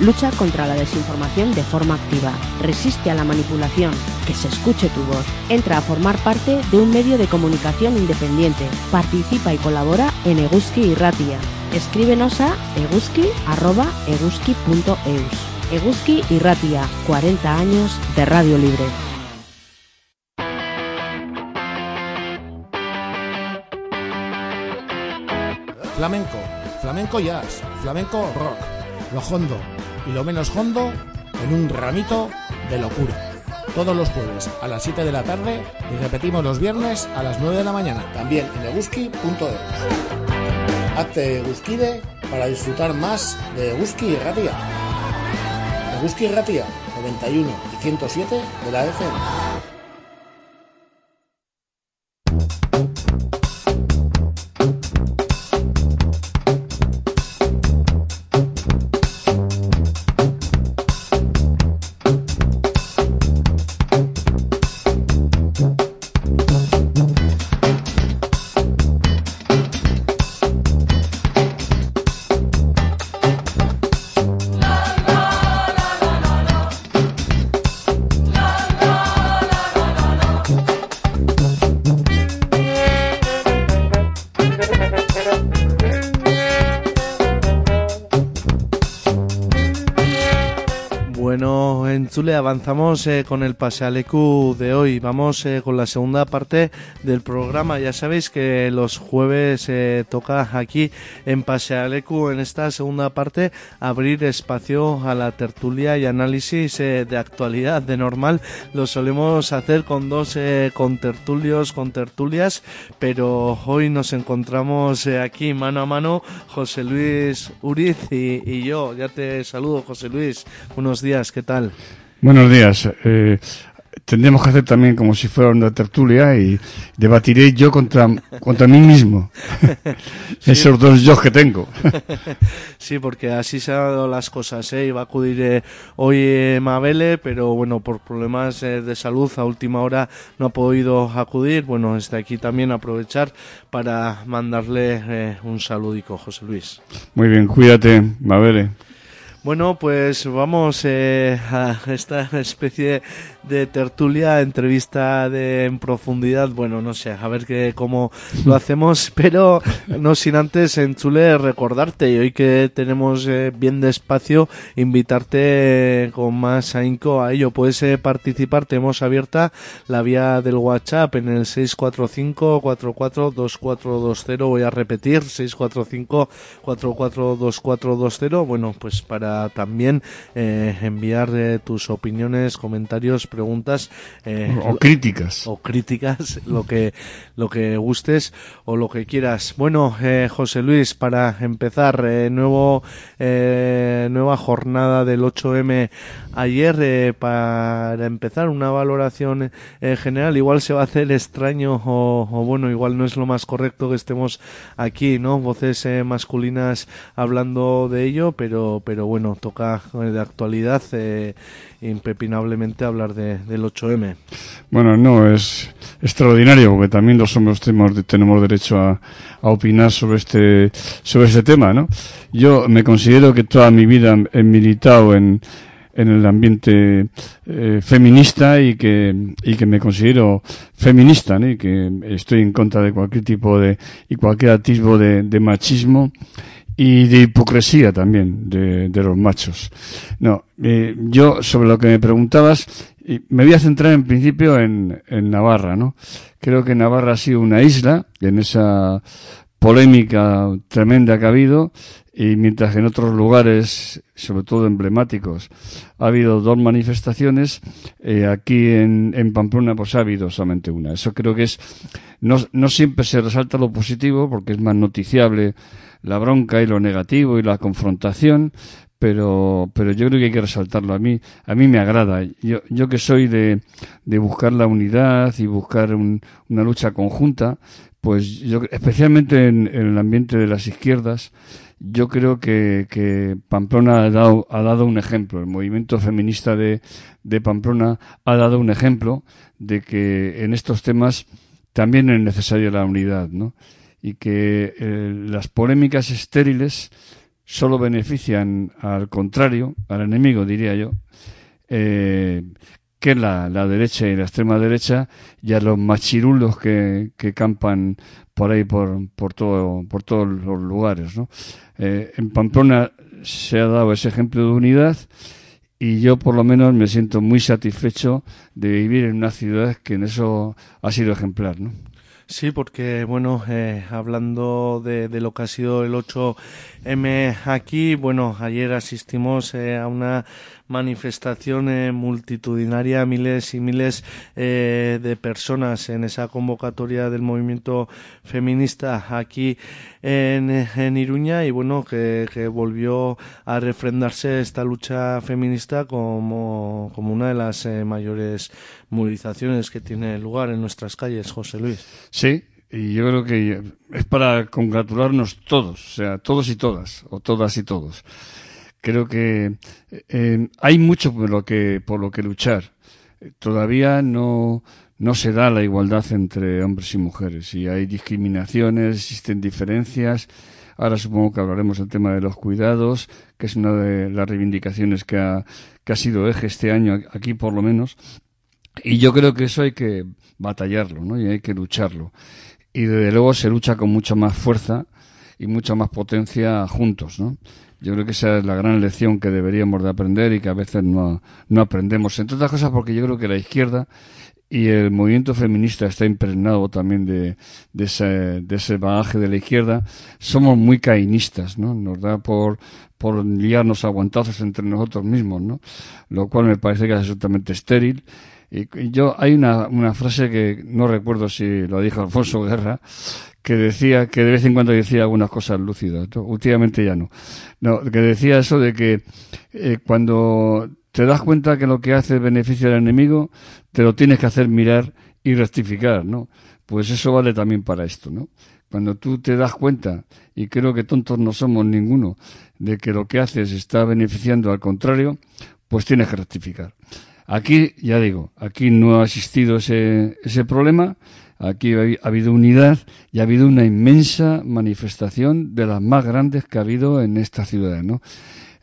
Lucha contra la desinformación de forma activa. Resiste a la manipulación. Que se escuche tu voz. Entra a formar parte de un medio de comunicación independiente. Participa y colabora en Eguski y Ratia. Escríbenos a eguski.eguski.eus. Eguski y Ratia, 40 años de Radio Libre.
Flamenco, flamenco jazz, flamenco rock, lo hondo y lo menos hondo en un ramito de locura. Todos los jueves a las 7 de la tarde y repetimos los viernes a las 9 de la mañana. También en eguski.es. Hazte Eguskide para disfrutar más de Eguski y Ratia. Eguski y Ratia, 91 y 107 de la FM.
Chule avanzamos eh, con el Pasealecu de hoy. Vamos eh, con la segunda parte del programa. Ya sabéis que los jueves eh, toca aquí en Pasealecu, en esta segunda parte, abrir espacio a la tertulia y análisis eh, de actualidad. De normal lo solemos hacer con dos eh, contertulios, con tertulias, pero hoy nos encontramos eh, aquí mano a mano José Luis Uriz y, y yo. Ya te saludo, José Luis. Buenos días, ¿qué tal?
Buenos días. Eh, tendríamos que hacer también como si fuera una tertulia y debatiré yo contra, contra mí mismo. [LAUGHS] Esos dos yo que tengo. [LAUGHS]
Sí, porque así se han dado las cosas. ¿eh? Iba a acudir eh, hoy eh, Mabele, pero bueno, por problemas eh, de salud a última hora no ha podido acudir. Bueno, desde aquí también aprovechar para mandarle eh, un saludico, José Luis.
Muy bien, cuídate, Mabere.
Bueno, pues vamos eh, a esta especie de tertulia, entrevista de en profundidad. Bueno, no sé, a ver que, cómo lo [LAUGHS] hacemos, pero no sin antes, en Chule, recordarte, y hoy que tenemos eh, bien de espacio, invitarte eh, con más ahínco a ello. Puedes eh, participar, tenemos abierta la vía del WhatsApp en el 645-442420. Voy a repetir, 645-442420. Bueno, pues para también eh, enviar tus opiniones, comentarios, preguntas eh,
O críticas.
o críticas, [LAUGHS] lo que lo que gustes o lo que quieras. Bueno, eh, José Luis, para empezar, eh, nuevo eh, nueva jornada del 8M ayer para empezar una valoración general. Igual se va a hacer extraño o, o bueno, igual no es lo más correcto que estemos aquí, ¿no? Voces eh, masculinas hablando de ello, pero pero bueno, toca de actualidad eh, impepinablemente hablar de, del 8M.
Bueno, no, es extraordinario porque también los hombres tenemos, derecho a, a opinar sobre este, sobre este tema, ¿no? Yo me considero que toda mi vida he militado en, en el ambiente eh, feminista y que, y que me considero feminista. Y que estoy en contra de cualquier tipo de, y cualquier atisbo de machismo y de hipocresía también de, de los machos. No, eh, yo sobre lo que me preguntabas, me voy a centrar en principio en, en Navarra, ¿no? Creo que Navarra ha sido una isla en esa polémica tremenda que ha habido y mientras que en otros lugares, sobre todo emblemáticos, ha habido dos manifestaciones, eh, aquí en, en Pamplona pues ha habido solamente una. Eso creo que es, no, no siempre se resalta lo positivo porque es más noticiable la bronca y lo negativo y la confrontación, pero, pero yo creo que hay que resaltarlo. A mí, a mí me agrada. Yo, yo que soy de, de buscar la unidad y buscar un- una lucha conjunta, pues yo, especialmente en, el ambiente de las izquierdas, yo creo que, que Pamplona ha dado, ha dado un ejemplo. El movimiento feminista de, de Pamplona ha dado un ejemplo de que en estos temas también es necesaria la unidad, ¿no? Y que eh, las polémicas estériles solo benefician al contrario, al enemigo, diría yo, eh, que la, la derecha y la extrema derecha y a los machirulos que, que campan por ahí por, por todo por todos los lugares ¿no? Eh, en Pamplona se ha dado ese ejemplo de unidad y yo por lo menos me siento muy satisfecho de vivir en una ciudad que en eso ha sido ejemplar ¿no?
Sí, porque bueno, eh, hablando de, de lo que ha sido el 8M aquí, bueno, ayer asistimos eh, a una manifestación eh, multitudinaria, miles y miles eh, de personas en esa convocatoria del movimiento feminista aquí en, en Iruña y bueno, que, que volvió a refrendarse esta lucha feminista como, como una de las eh, mayores movilizaciones que tiene lugar en nuestras calles, José Luis.
Sí, y yo creo que es para congratularnos todos, o sea, todos y todas, o todas y todos. Creo que eh, hay mucho por lo que, por lo que luchar. Todavía no, no se da la igualdad entre hombres y mujeres y hay discriminaciones, existen diferencias. Ahora supongo que hablaremos del tema de los cuidados, que es una de las reivindicaciones que ha, que ha sido eje este año, aquí por lo menos. Y yo creo que eso hay que batallarlo, ¿no? Y hay que lucharlo. Y desde luego se lucha con mucha más fuerza y mucha más potencia juntos, ¿no? Yo creo que esa es la gran lección que deberíamos de aprender y que a veces no, no aprendemos. Entre otras cosas porque yo creo que la izquierda y el movimiento feminista está impregnado también de, de, ese, de ese bagaje de la izquierda. Somos muy cainistas, ¿no? Nos da por, por liarnos aguantazos entre nosotros mismos, ¿no? Lo cual me parece que es absolutamente estéril. Y yo, hay una, una frase que no recuerdo si lo dijo Alfonso Guerra, que decía, que de vez en cuando decía algunas cosas lúcidas, últimamente ya no. No, que decía eso de que eh, cuando te das cuenta que lo que hace beneficia al enemigo, te lo tienes que hacer mirar y rectificar, ¿no? Pues eso vale también para esto, ¿no? Cuando tú te das cuenta, y creo que tontos no somos ninguno, de que lo que haces está beneficiando al contrario, pues tienes que rectificar. Aquí, ya digo, aquí no ha existido ese, ese problema, aquí ha, ha habido unidad y ha habido una inmensa manifestación de las más grandes que ha habido en esta ciudad, ¿no?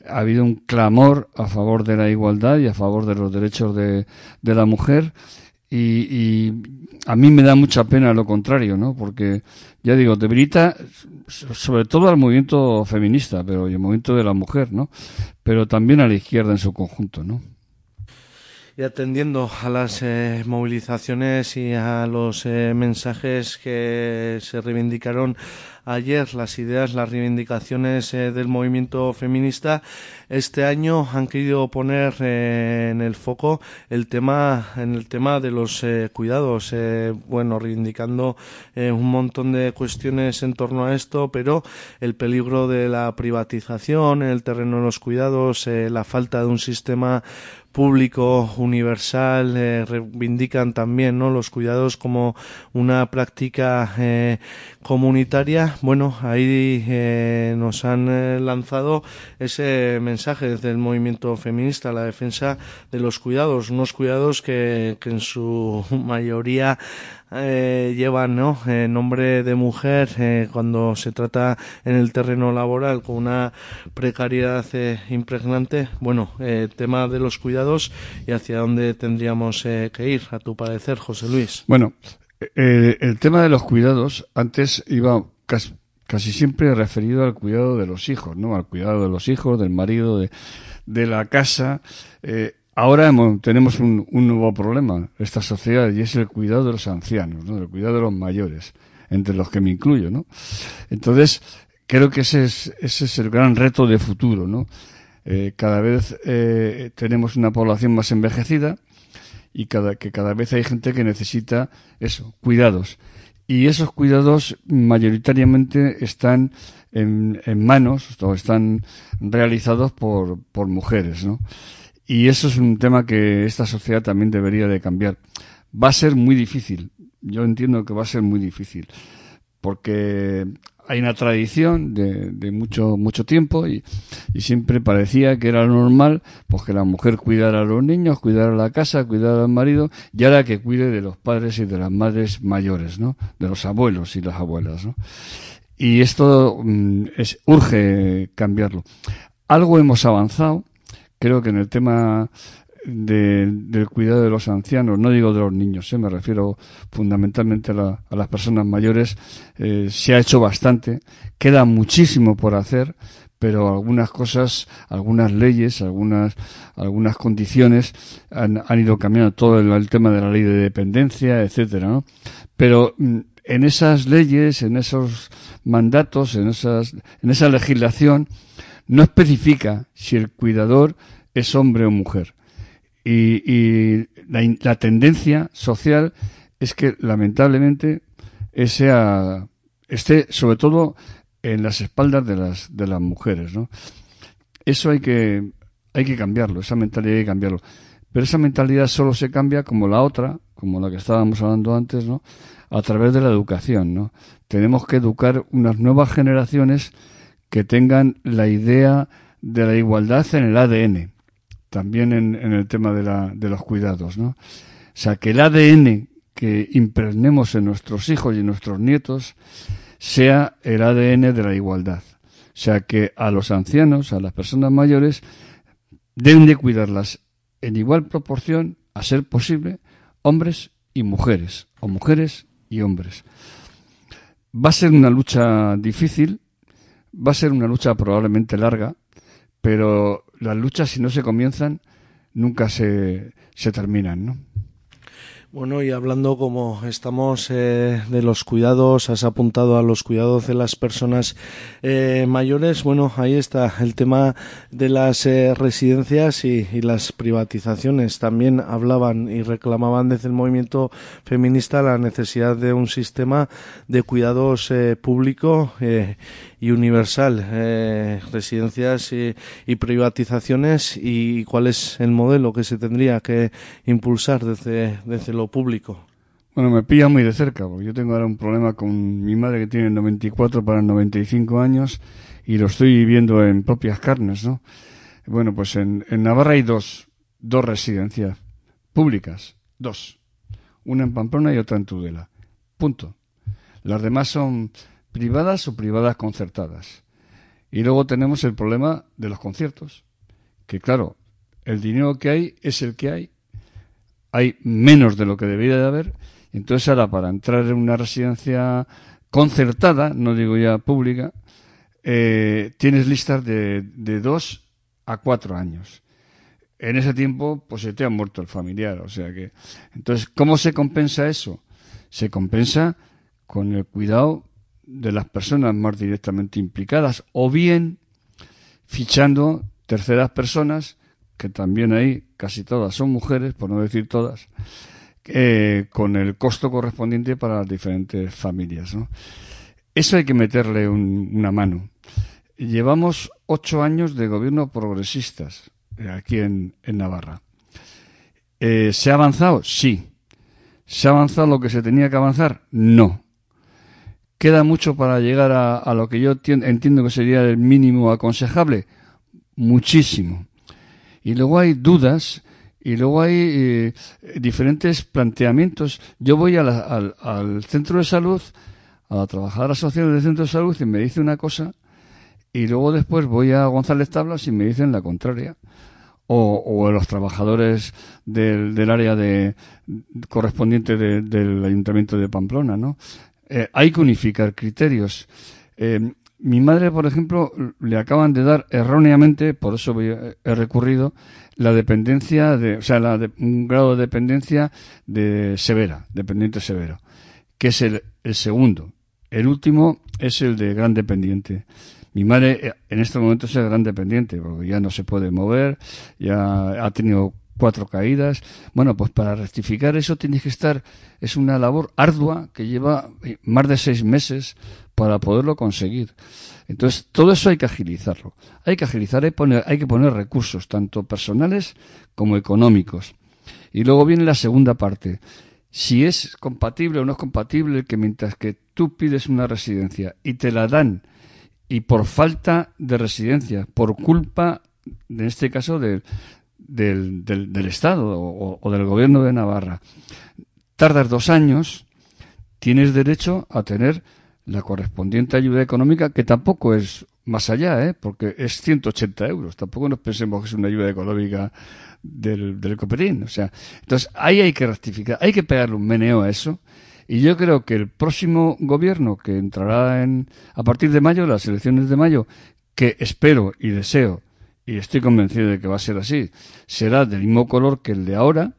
ha habido un clamor a favor de la igualdad y a favor de los derechos de, de la mujer y, y a mí me da mucha pena lo contrario, ¿no? Porque, ya digo, debilita so- sobre todo al movimiento feminista, pero y el movimiento de la mujer, ¿no? Pero también a la izquierda en su conjunto, ¿no?
Y atendiendo a las eh, movilizaciones y a los eh, mensajes que se reivindicaron ayer, las ideas, las reivindicaciones eh, del movimiento feminista, este año han querido poner eh, en el foco el tema, en el tema de los cuidados, bueno, reivindicando un montón de cuestiones en torno a esto, pero el peligro de la privatización el terreno de los cuidados, la falta de un sistema público universal eh, reivindican también no los cuidados como una práctica eh, comunitaria. Bueno ahí eh, nos han eh, lanzado ese mensaje desde el movimiento feminista la defensa de los cuidados unos cuidados que, que en su mayoría eh, llevan ¿no? eh, nombre de mujer eh, cuando se trata en el terreno laboral con una precariedad eh, impregnante. Bueno, eh, tema de los cuidados y hacia dónde tendríamos que ir, a tu parecer, José Luis.
Bueno, el tema de los cuidados antes iba casi, casi siempre referido al cuidado de los hijos, ¿no? Al cuidado de los hijos, del marido, de, de la casa. Eh, ahora hemos- tenemos un, un nuevo problema, esta sociedad, y es el cuidado de los ancianos, ¿no? El cuidado de los mayores, entre los que me incluyo, ¿no? Entonces, creo que ese es, ese es el gran reto de futuro, ¿no? Eh, cada vez eh, tenemos una población más envejecida, y cada, que cada vez hay gente que necesita eso, cuidados. Y esos cuidados mayoritariamente están en, en manos o están realizados por, por mujeres, ¿no? Y eso es un tema que esta sociedad también debería de cambiar. Va a ser muy difícil. Yo entiendo que va a ser muy difícil. Porque hay una tradición de, de mucho, mucho tiempo y, siempre parecía que era normal, pues que la mujer cuidara a los niños, cuidara la casa, cuidara al marido, y ahora que cuide de los padres y de las madres mayores, ¿no? De los abuelos y las abuelas, ¿no? Y esto mm, urge cambiarlo. Algo hemos avanzado, creo que en el tema de- del cuidado de los ancianos, no digo de los niños, ¿eh? me refiero fundamentalmente a, la- las personas mayores, eh, se ha hecho bastante, queda muchísimo por hacer, pero algunas cosas, algunas leyes, algunas, algunas condiciones han, han ido cambiando todo el, el tema de la ley de dependencia, etcétera, ¿no? Pero mm, en esas leyes, en esos mandatos, en esas, en esa legislación, no especifica si el cuidador es hombre o mujer. Y, la, la tendencia social es que lamentablemente ese ah, esté sobre todo en las espaldas de las de las mujeres, ¿no? Eso hay que hay que cambiarlo, esa mentalidad hay que cambiarlo. Pero esa mentalidad solo se cambia como la otra, como la que estábamos hablando antes, ¿no? A través de la educación, ¿no? Tenemos que educar unas nuevas generaciones que tengan la idea de la igualdad en el ADN, también en, en el tema de, la, de los cuidados, ¿no? O sea, que el ADN que impregnemos en nuestros hijos y en nuestros nietos sea el ADN de la igualdad. O sea, que a los ancianos, a las personas mayores, deben de cuidarlas en igual proporción, a ser posible, hombres y mujeres, o mujeres y hombres. Va a ser una lucha difícil, va a ser una lucha probablemente larga, pero las luchas si no se comienzan nunca se, se terminan, ¿no?
Bueno, y hablando como estamos eh, de los cuidados, has apuntado a los cuidados de las personas eh, mayores. Bueno, ahí está el tema de las eh, residencias y, y las privatizaciones. También hablaban y reclamaban desde el movimiento feminista la necesidad de un sistema de cuidados eh, público eh, y universal, eh, residencias y, privatizaciones y cuál es el modelo que se tendría que impulsar desde, desde lo público.
Bueno, me pilla muy de cerca, porque yo tengo ahora un problema con mi madre que tiene 94 para 95 años y lo estoy viviendo en propias carnes, ¿no? Bueno, pues en, en Navarra hay dos, dos residencias públicas, dos. Una en Pamplona y otra en Tudela. Punto. Las demás son privadas o privadas concertadas. Y luego tenemos el problema de los conciertos, que claro, el dinero que hay es el que hay, hay menos de lo que debería de haber, entonces ahora para entrar en una residencia concertada, no digo ya pública, eh, tienes listas de, de dos a cuatro años. En ese tiempo, pues se te ha muerto el familiar, o sea que. Entonces, ¿cómo se compensa eso? Se compensa con el cuidado de las personas más directamente implicadas, o bien fichando terceras personas, que también hay, casi todas son mujeres, por no decir todas, eh, con el costo correspondiente para las diferentes familias. Eso hay que meterle un- una mano. Llevamos ocho años de gobierno progresistas eh, aquí en, en Navarra. Eh, ¿Se ha avanzado? Sí. ¿Se ha avanzado lo que se tenía que avanzar? No. ¿Queda mucho para llegar a, lo que yo tien- entiendo que sería el mínimo aconsejable? Muchísimo. Y luego hay dudas y luego hay eh, diferentes planteamientos. Yo voy al, centro de salud, a la trabajadora social del centro de salud y me dice una cosa y luego después voy a González Tablas y me dicen la contraria. O, o a los trabajadores del, área de, correspondiente de- del Ayuntamiento de Pamplona, ¿no? Eh, hay que unificar criterios. Eh, mi madre, por ejemplo, le acaban de dar erróneamente, por eso he recurrido, la dependencia de, o sea, la de- un grado de dependencia de severa, dependiente severo, que es el, segundo. El último es el de gran dependiente. Mi madre eh, en este momento es gran dependiente, porque ya no se puede mover, ya ha tenido cuatro caídas. Bueno, pues para rectificar eso tienes que estar, es una labor ardua que lleva eh, más de seis meses para poderlo conseguir. Entonces, todo eso hay que agilizarlo. Hay que agilizar, hay, poner- hay que poner recursos, tanto personales como económicos. Y luego viene la segunda parte. Si es compatible o no es compatible que mientras que tú pides una residencia y te la dan y por falta de residencia, por culpa, en este caso, del, del, del- Estado o, del Gobierno de Navarra, tardas dos años, tienes derecho a tener la correspondiente ayuda económica, que tampoco es más allá, ¿eh? porque es 180 euros. Tampoco nos pensemos que es una ayuda económica del, del. O sea, entonces ahí hay que rectificar, hay que pegarle un meneo a eso. Y yo creo que el próximo gobierno que entrará en, a partir de mayo, las elecciones de mayo, que espero y deseo, y estoy convencido de que va a ser así, será del mismo color que el de ahora,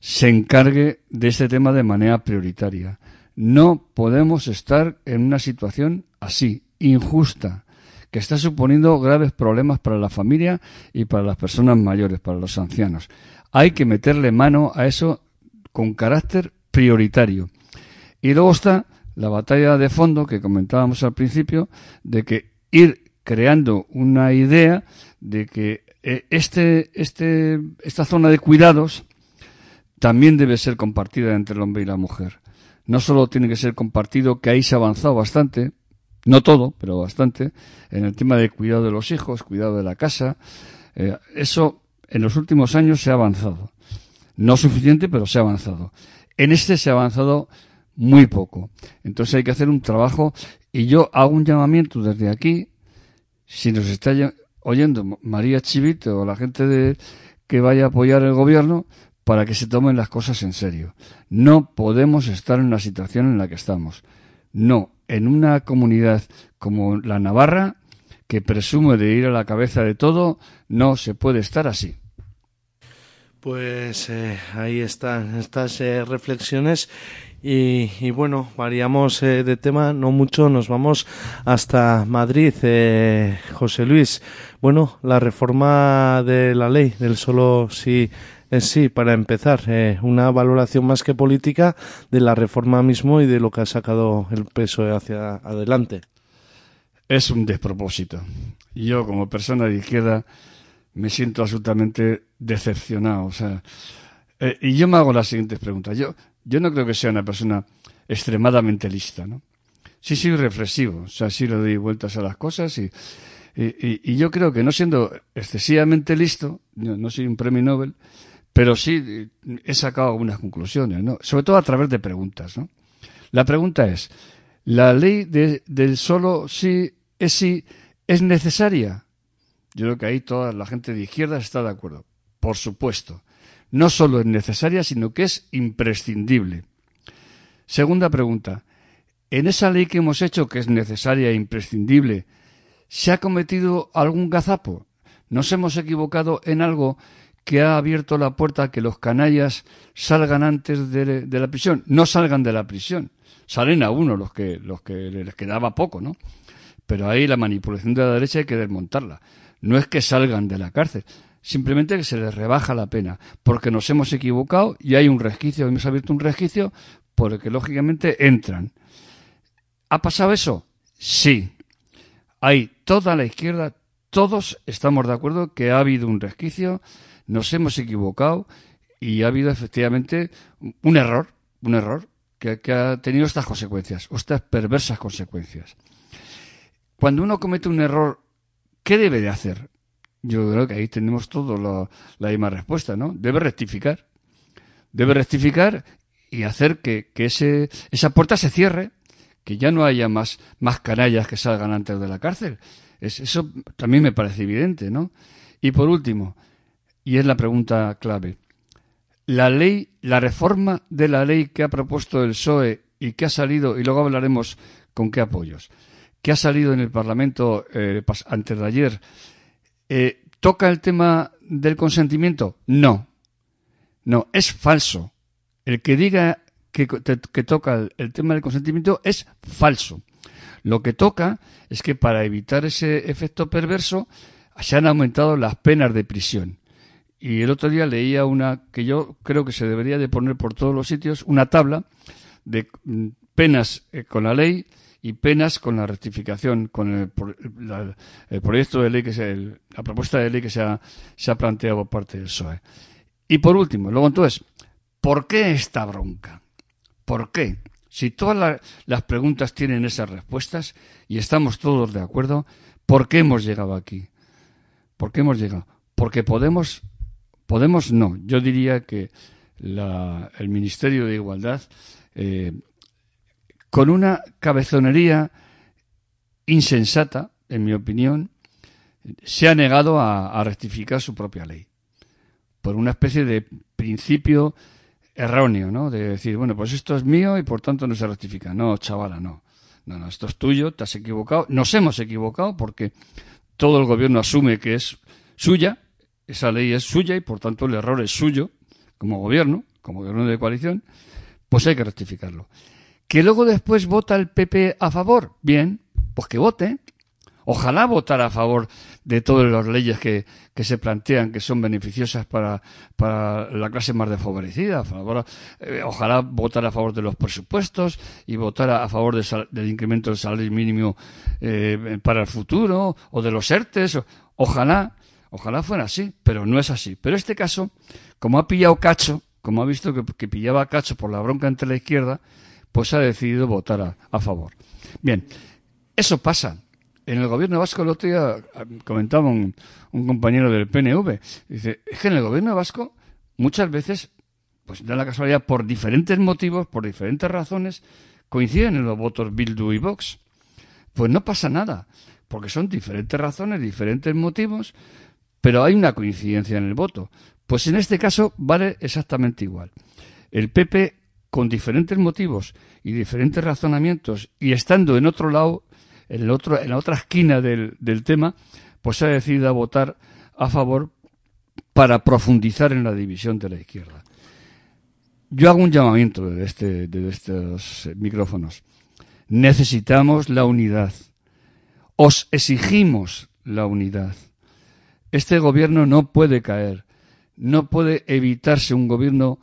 se encargue de este tema de manera prioritaria. No podemos estar en una situación así, injusta, que está suponiendo graves problemas para la familia y para las personas mayores, para los ancianos. Hay que meterle mano a eso con carácter prioritario. Y luego está la batalla de fondo que comentábamos al principio, de que ir creando una idea de que eh, este, este, esta zona de cuidados también debe ser compartida entre el hombre y la mujer. No solo tiene que ser compartido, que ahí se ha avanzado bastante, no todo, pero bastante, en el tema de cuidado de los hijos, cuidado de la casa. Eh, eso en los últimos años se ha avanzado. No suficiente, pero se ha avanzado. En este se ha avanzado muy poco. Entonces hay que hacer un trabajo y yo hago un llamamiento desde aquí, si nos está oyendo María Chivito o la gente de, que vaya a apoyar el gobierno, para que se tomen las cosas en serio. No podemos estar en la situación en la que estamos. No, en una comunidad como la Navarra, que presume de ir a la cabeza de todo, no se puede estar así.
Pues eh, ahí están estas eh, reflexiones y, bueno, variamos eh, de tema, no mucho, nos vamos hasta Madrid. Eh, José Luis, bueno, la reforma de la ley del solo sí es sí, para empezar, eh, una valoración más que política de la reforma mismo y de lo que ha sacado el PSOE hacia adelante.
Es un despropósito. Yo, como persona de izquierda, me siento absolutamente decepcionado. O sea, eh, y yo me hago las siguientes preguntas. Yo, yo no creo que sea una persona extremadamente lista, ¿no? Sí soy reflexivo, o sea, sí le doy vueltas a las cosas y, y, yo creo que no siendo excesivamente listo, no soy un premio Nobel, pero sí eh, he sacado algunas conclusiones, ¿no? Sobre todo a través de preguntas, ¿no? La pregunta es, ¿la ley de- del solo sí es sí ¿Es necesaria? Yo creo que ahí toda la gente de izquierda está de acuerdo. Por supuesto. No solo es necesaria, sino que es imprescindible. Segunda pregunta. En esa ley que hemos hecho, que es necesaria e imprescindible, ¿se ha cometido algún gazapo? ¿Nos hemos equivocado en algo que ha abierto la puerta a que los canallas salgan antes de, de la prisión? No salgan de la prisión. Salen a uno los que, los que les quedaba poco, ¿no? Pero ahí la manipulación de la derecha hay que desmontarla. No es que salgan de la cárcel, simplemente que se les rebaja la pena, porque nos hemos equivocado y hay un resquicio, hemos abierto un resquicio por el que lógicamente entran. ¿Ha pasado eso? Sí. Hay toda la izquierda, todos estamos de acuerdo que ha habido un resquicio, nos hemos equivocado y ha habido efectivamente un error, un error que, que ha tenido estas consecuencias, estas perversas consecuencias. Cuando uno comete un error, ¿qué debe de hacer? Yo creo que ahí tenemos todos la, la misma respuesta, ¿no? Debe rectificar. Debe rectificar y hacer que, ese, esa puerta se cierre, que ya no haya más, más canallas que salgan antes de la cárcel. Es, eso también me parece evidente, ¿no? Y por último, y es la pregunta clave, la ley, la reforma de la ley que ha propuesto el PSOE y que ha salido, y luego hablaremos con qué apoyos, que ha salido en el Parlamento eh, antes de ayer, eh, ¿toca el tema del consentimiento? No. No, es falso. El que diga que, toca el, el tema del consentimiento es falso. Lo que toca es que para evitar ese efecto perverso se han aumentado las penas de prisión. Y el otro día leía una que yo creo que se debería de poner por todos los sitios, una tabla de mm, penas eh, con la ley y penas con la rectificación, con el, proyecto de ley que se, la propuesta de ley que se ha, se ha planteado por parte del PSOE. Y por último, luego entonces, ¿por qué esta bronca? ¿Por qué? Si todas la- las preguntas tienen esas respuestas y estamos todos de acuerdo, ¿por qué hemos llegado aquí? ¿Por qué hemos llegado? Porque Podemos, Podemos no. Yo diría que el Ministerio de Igualdad, eh, con una cabezonería insensata, en mi opinión, se ha negado a, rectificar su propia ley. Por una especie de principio erróneo, ¿no? De decir, bueno, pues esto es mío y por tanto no se rectifica. No, chavala, no. No, no, esto es tuyo, te has equivocado. Nos hemos equivocado porque todo el gobierno asume que es suya, esa ley es suya y por tanto el error es suyo como gobierno, como gobierno de coalición, pues hay que rectificarlo. Que luego después vota el PP a favor, bien, pues que vote. Ojalá votara a favor de todas las leyes que, que se plantean que son beneficiosas para, para la clase más desfavorecida. Eh, ojalá votara a favor de los presupuestos y votara a favor sal- del incremento del salario mínimo eh, para el futuro o de los ERTES. ojalá, ojalá fuera así, pero no es así. Pero este caso, como ha pillado cacho, como ha visto que, que pillaba cacho por la bronca entre la izquierda, pues ha decidido votar a, a favor. Bien, eso pasa. En el gobierno vasco el otro día ah, comentaba un, un compañero del PNV, dice, es que en el gobierno vasco muchas veces, pues da la casualidad, por diferentes motivos, por diferentes razones, coinciden en los votos Bildu y Vox. Pues no pasa nada, porque son diferentes razones, diferentes motivos, pero hay una coincidencia en el voto. Pues en este caso vale exactamente igual. El PP, con diferentes motivos y diferentes razonamientos, y estando en otro lado, en, el otro, en la otra esquina del, del tema, pues ha decidido votar a favor para profundizar en la división de la izquierda. Yo hago un llamamiento desde, este, desde estos micrófonos. Necesitamos la unidad. Os exigimos la unidad. Este gobierno no puede caer. No puede evitarse un gobierno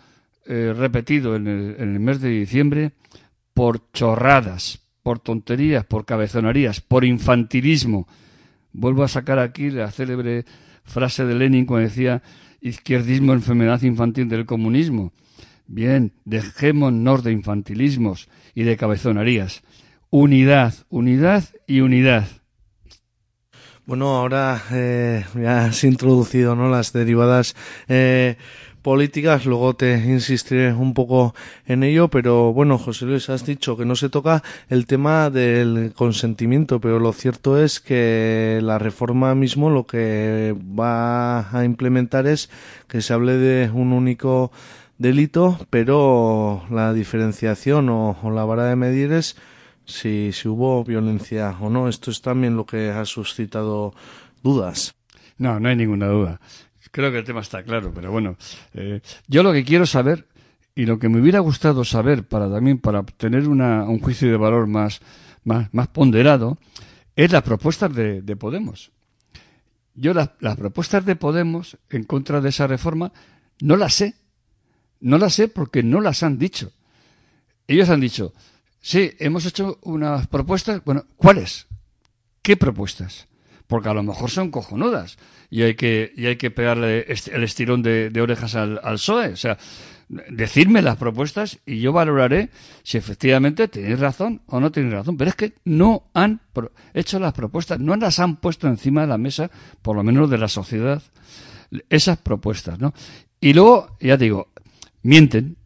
eh, repetido en el, mes de diciembre por chorradas, por tonterías, por cabezonerías, por infantilismo. Vuelvo a sacar aquí la célebre frase de Lenin cuando decía izquierdismo, enfermedad infantil del comunismo. Bien, dejémonos de infantilismos y de cabezonerías. Unidad, unidad y unidad.
Bueno, ahora eh, ya has introducido ¿no? las derivadas eh, políticas, luego te insistiré un poco en ello, pero bueno, José Luis, has dicho que no se toca el tema del consentimiento, pero lo cierto es que la reforma mismo lo que va a implementar es que se hable de un único delito, pero la diferenciación o, la vara de medir es si, si hubo violencia o no. Esto es también lo que ha suscitado dudas.
No, no hay ninguna duda. Creo que el tema está claro, pero bueno, eh, yo lo que quiero saber y lo que me hubiera gustado saber para también para tener una, un juicio de valor más, más, ponderado es las propuestas de, de Podemos. Yo las, las propuestas de Podemos en contra de esa reforma no las sé. No las sé porque no las han dicho. Ellos han dicho, sí, hemos hecho unas propuestas. Bueno, ¿cuáles? ¿Qué propuestas? Porque a lo mejor son cojonudas y hay que, y hay que pegarle el estirón de, orejas al, al PSOE. O sea, decirme las propuestas y yo valoraré si efectivamente tenéis razón o no tenéis razón. Pero es que no han hecho las propuestas, no las han puesto encima de la mesa, por lo menos de la sociedad, esas propuestas, ¿no? Y luego, ya digo, mienten,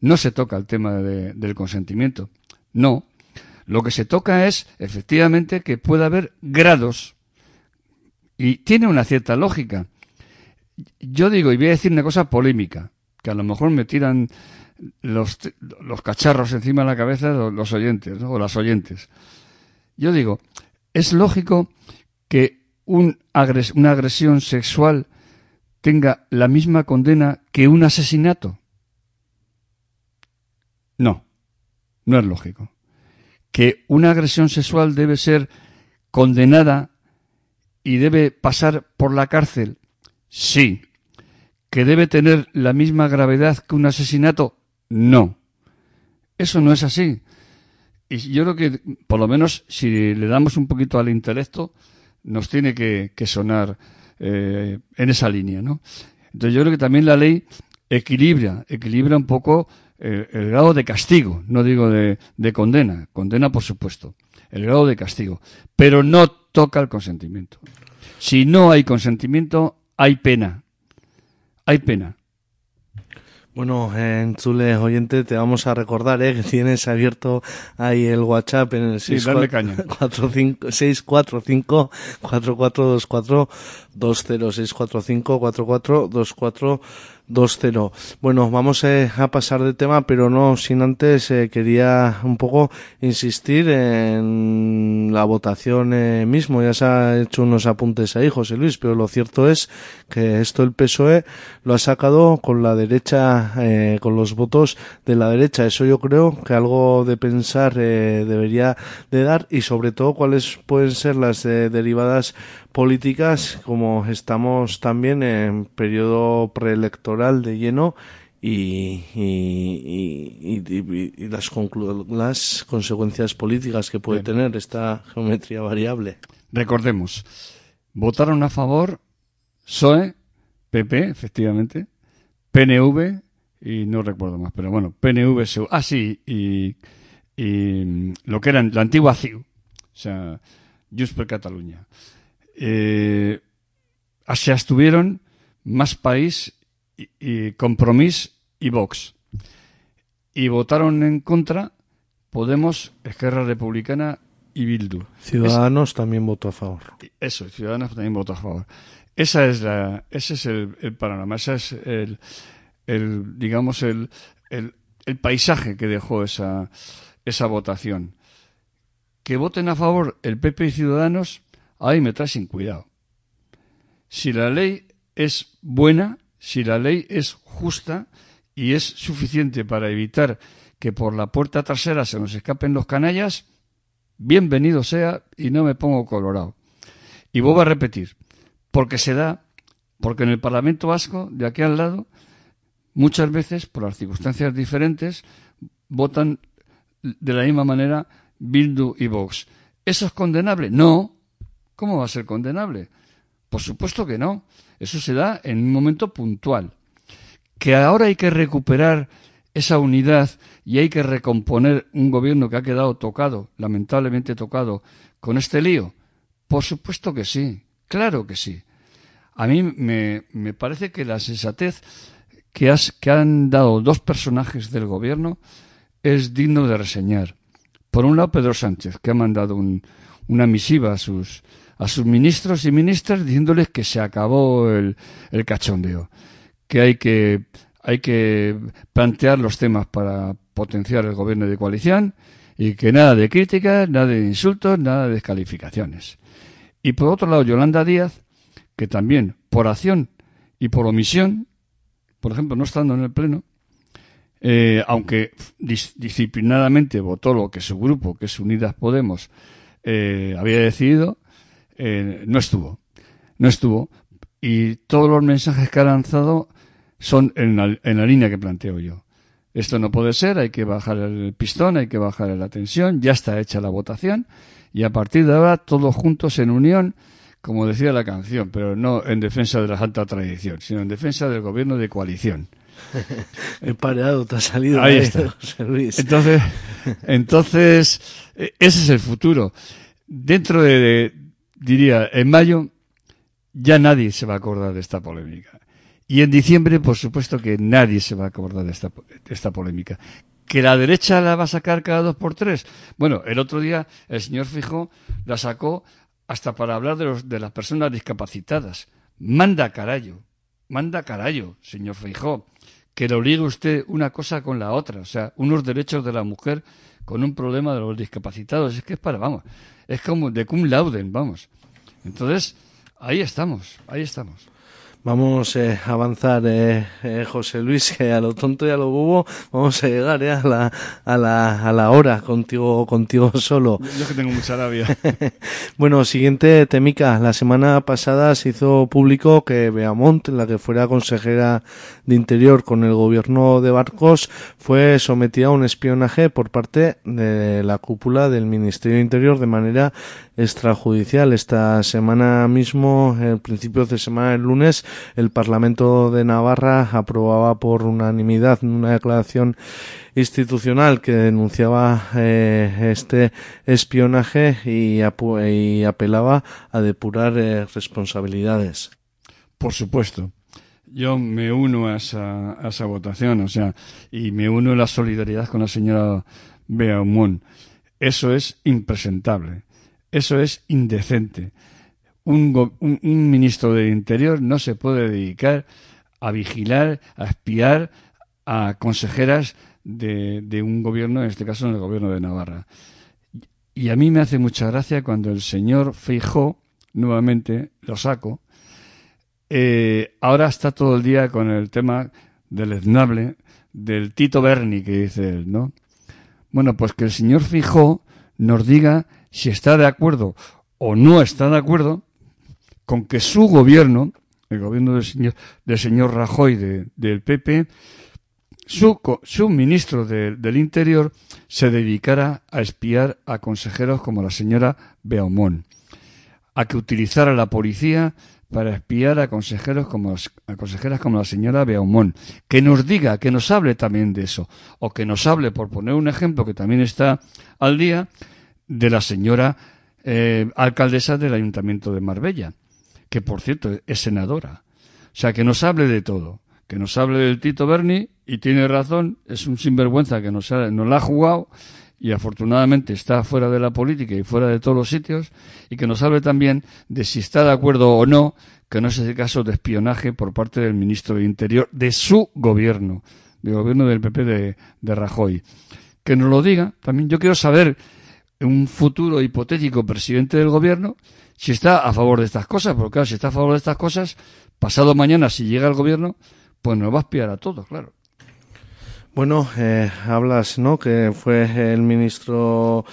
no se toca el tema de- del consentimiento, no. Lo que se toca es, efectivamente, que pueda haber grados y tiene una cierta lógica. Yo digo, y voy a decir una cosa polémica, que a lo mejor me tiran los, los cacharros encima de la cabeza los, los oyentes o las oyentes. Yo digo, es lógico que un agres- una agresión sexual tenga la misma condena que un asesinato. No, no es lógico. Que una agresión sexual debe ser condenada y debe pasar por la cárcel. Sí. ¿Que debe tener la misma gravedad que un asesinato? No. Eso no es así. Y yo creo que, por lo menos, si le damos un poquito al intelecto, nos tiene que, sonar eh, en esa línea, ¿no? Entonces yo creo que también la ley equilibra, equilibra un poco el, el grado de castigo, no digo de condena, condena por supuesto, el grado de castigo, pero no toca el consentimiento. Si no hay consentimiento, hay pena. Hay pena.
Bueno, en Chule Oyente te vamos a recordar ¿eh? que tienes abierto ahí el WhatsApp en el 645-4424-20, 645-4424-2424. [LAUGHS] 20 645 4424 20. Bueno, vamos eh, a pasar de tema, pero no sin antes eh, quería un poco insistir en la votación eh, mismo. Ya se ha hecho unos apuntes ahí, José Luis, pero lo cierto es que esto el PSOE lo ha sacado con la derecha, eh, con los votos de la derecha. Eso yo creo que algo de pensar eh, debería de dar y sobre todo cuáles pueden ser las derivadas políticas como estamos también en periodo preelectoral de lleno y, y, y, y- las, consecuencias políticas que puede
Bien.
tener esta geometría variable.
Recordemos, votaron a favor PSOE, PP, efectivamente, PNV y no recuerdo más, pero bueno, PNV, ah sí, y, y lo que era la antigua CIU, o sea, Junts per Catalunya. Eh, se abstuvieron Más País y, y Compromís y Vox. Y votaron en contra Podemos, Esquerra Republicana y Bildu.
Ciudadanos también votó a favor.
Eso, Ciudadanos también votó a favor. Esa es la, ese es el, el panorama, ese es el, el digamos, el, el, el paisaje que dejó esa, esa votación. Que voten a favor el PP y Ciudadanos, ahí me trae sin cuidado. Si la ley es buena, si la ley es justa y es suficiente para evitar que por la puerta trasera se nos escapen los canallas, bienvenido sea y no me pongo colorado. Y vuelvo a repetir, porque se da, porque en el Parlamento Vasco, de aquí al lado, muchas veces, por las circunstancias diferentes, votan de la misma manera Bildu y Vox. ¿Eso es condenable? No. ¿Cómo va a ser condenable? Por supuesto que no. Eso se da en un momento puntual. Que ahora hay que recuperar esa unidad y hay que recomponer un gobierno que ha quedado tocado, lamentablemente tocado, con este lío. Por supuesto que sí. Claro que sí. A mí me, me parece que la sensatez que, has, que han dado dos personajes del gobierno es digno de reseñar. Por un lado, Pedro Sánchez, que ha mandado un- una misiva a sus, a sus ministros y ministras diciéndoles que se acabó el, cachondeo, que hay que hay que plantear los temas para potenciar el gobierno de coalición y que nada de críticas, nada de insultos, nada de descalificaciones. Y por otro lado, Yolanda Díaz, que también por acción y por omisión, por ejemplo, no estando en el Pleno, eh, aunque dis- disciplinadamente votó lo que su grupo, que es Unidas Podemos, eh, había decidido, eh, no estuvo. No estuvo. Y todos los mensajes que ha lanzado son en la, en la línea que planteo yo. Esto no puede ser, hay que bajar el pistón, hay que bajar la tensión, ya está hecha la votación y a partir de ahora todos juntos en unión, como decía la canción, pero no en defensa de la alta tradición, sino en defensa del gobierno de coalición. [LAUGHS]
El pareado te ha salido.
Ahí
¿eh,
está. [LAUGHS]
José Luis?
Entonces, entonces, eh, ese es el futuro. Dentro de, de- diría, en mayo, ya nadie se va a acordar de esta polémica. Y en diciembre, por supuesto que nadie se va a acordar de esta, de esta polémica. ¿Que la derecha la va a sacar cada dos por tres? Bueno, el otro día el señor Fijo la sacó hasta para hablar de, los, de las personas discapacitadas. Manda carayo, manda carayo, señor Feijó, que le obligue usted una cosa con la otra, o sea, unos derechos de la mujer con un problema de los discapacitados. Es que es para, vamos, es como de cum lauden, vamos. Entonces, ahí estamos, ahí estamos.
Vamos eh, a avanzar, eh, eh, José Luis, que a lo tonto y a lo bobo vamos a llegar eh, a, la, a, la, a la hora contigo, contigo [LAUGHS] solo.
Yo que tengo mucha rabia. [LAUGHS]
Bueno, siguiente temica. La semana pasada se hizo público que Beamont, la que fuera consejera de Interior con el gobierno de Barcos, fue sometida a un espionaje por parte de la cúpula del Ministerio de Interior de manera extrajudicial. Esta semana mismo, el principio de semana del lunes, el Parlamento de Navarra aprobaba por unanimidad una declaración institucional que denunciaba eh, este espionaje y, y apelaba a depurar eh, responsabilidades.
Por supuesto. Yo me uno a esa, a esa votación, o sea, y me uno a la solidaridad con la señora Beaumont. Eso es impresentable. Eso es indecente. Un, un, un ministro del Interior no se puede dedicar a vigilar, a espiar a consejeras de, de un gobierno, en este caso en el gobierno de Navarra. Y a mí me hace mucha gracia cuando el señor Feijó, nuevamente lo saco, eh, ahora está todo el día con el tema del esnable, del Tito Berni, que dice él, ¿no? Bueno, pues que el señor Fijó nos diga si está de acuerdo o no está de acuerdo con que su gobierno, el gobierno del señor, del señor Rajoy de- del PP, su, su ministro de- del Interior se dedicara a espiar a consejeros como la señora Beaumont, a que utilizara la policía para espiar a consejeros como a consejeras como la señora Beaumont, que nos diga, que nos hable también de eso, o que nos hable, por poner un ejemplo que también está al día, de la señora eh, alcaldesa del Ayuntamiento de Marbella, que por cierto es senadora. O sea, que nos hable de todo, que nos hable del Tito Berni, y tiene razón, es un sinvergüenza que nos, ha, nos la ha jugado y afortunadamente está fuera de la política y fuera de todos los sitios, y que nos hable también de si está de acuerdo o no que no es el caso de espionaje por parte del ministro de Interior de su gobierno, del gobierno del PP de, de Rajoy. Que nos lo diga también. Yo quiero saber un futuro hipotético presidente del gobierno si está a favor de estas cosas, porque claro, si está a favor de estas cosas, pasado mañana, si llega al gobierno, pues nos va a espiar a todos, claro.
Bueno, eh, hablas, ¿no? Que fue el ministro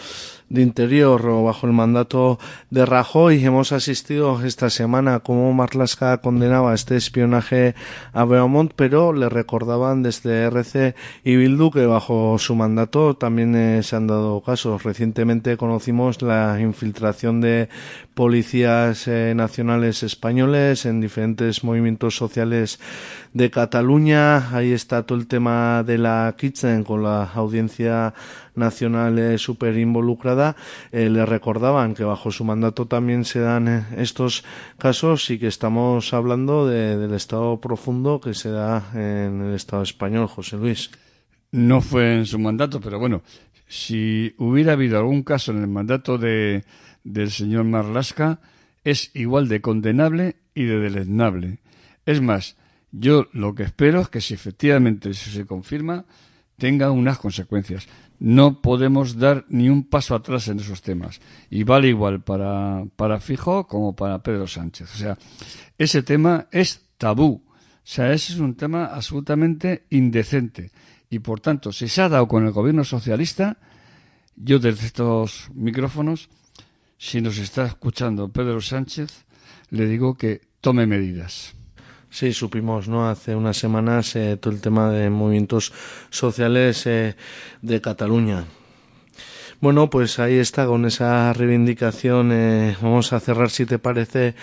de Interior o bajo el mandato de Rajoy. Hemos asistido esta semana a cómo Marlaska condenaba este espionaje a Beaumont, pero le recordaban desde RC y Bildu que bajo su mandato también eh, se han dado casos. Recientemente conocimos la infiltración de policías eh, nacionales españoles en diferentes movimientos sociales de Cataluña. Ahí está todo el tema de la Kitchen con la audiencia nacional eh, súper involucrada eh, le recordaban que bajo su mandato también se dan eh, estos casos y que estamos hablando de- del estado profundo que se da en el estado español, José Luis.
No fue en su mandato, pero bueno, si hubiera habido algún caso en el mandato de, del señor Marlasca, es igual de condenable y de deleznable. Es más, yo lo que espero es que si efectivamente eso se confirma, tenga unas consecuencias. No podemos dar ni un paso atrás en esos temas. Y vale igual para, para Fijo como para Pedro Sánchez. O sea, ese tema es tabú. O sea, ese es un tema absolutamente indecente. Y por tanto, si se ha dado con el gobierno socialista, yo desde estos micrófonos, si nos está escuchando Pedro Sánchez, le digo que tome medidas.
Sí, supimos, ¿no? Hace unas semanas eh, todo el tema de movimientos sociales eh, de Cataluña. Bueno, pues ahí está, con esa reivindicación eh, vamos a cerrar, si te parece,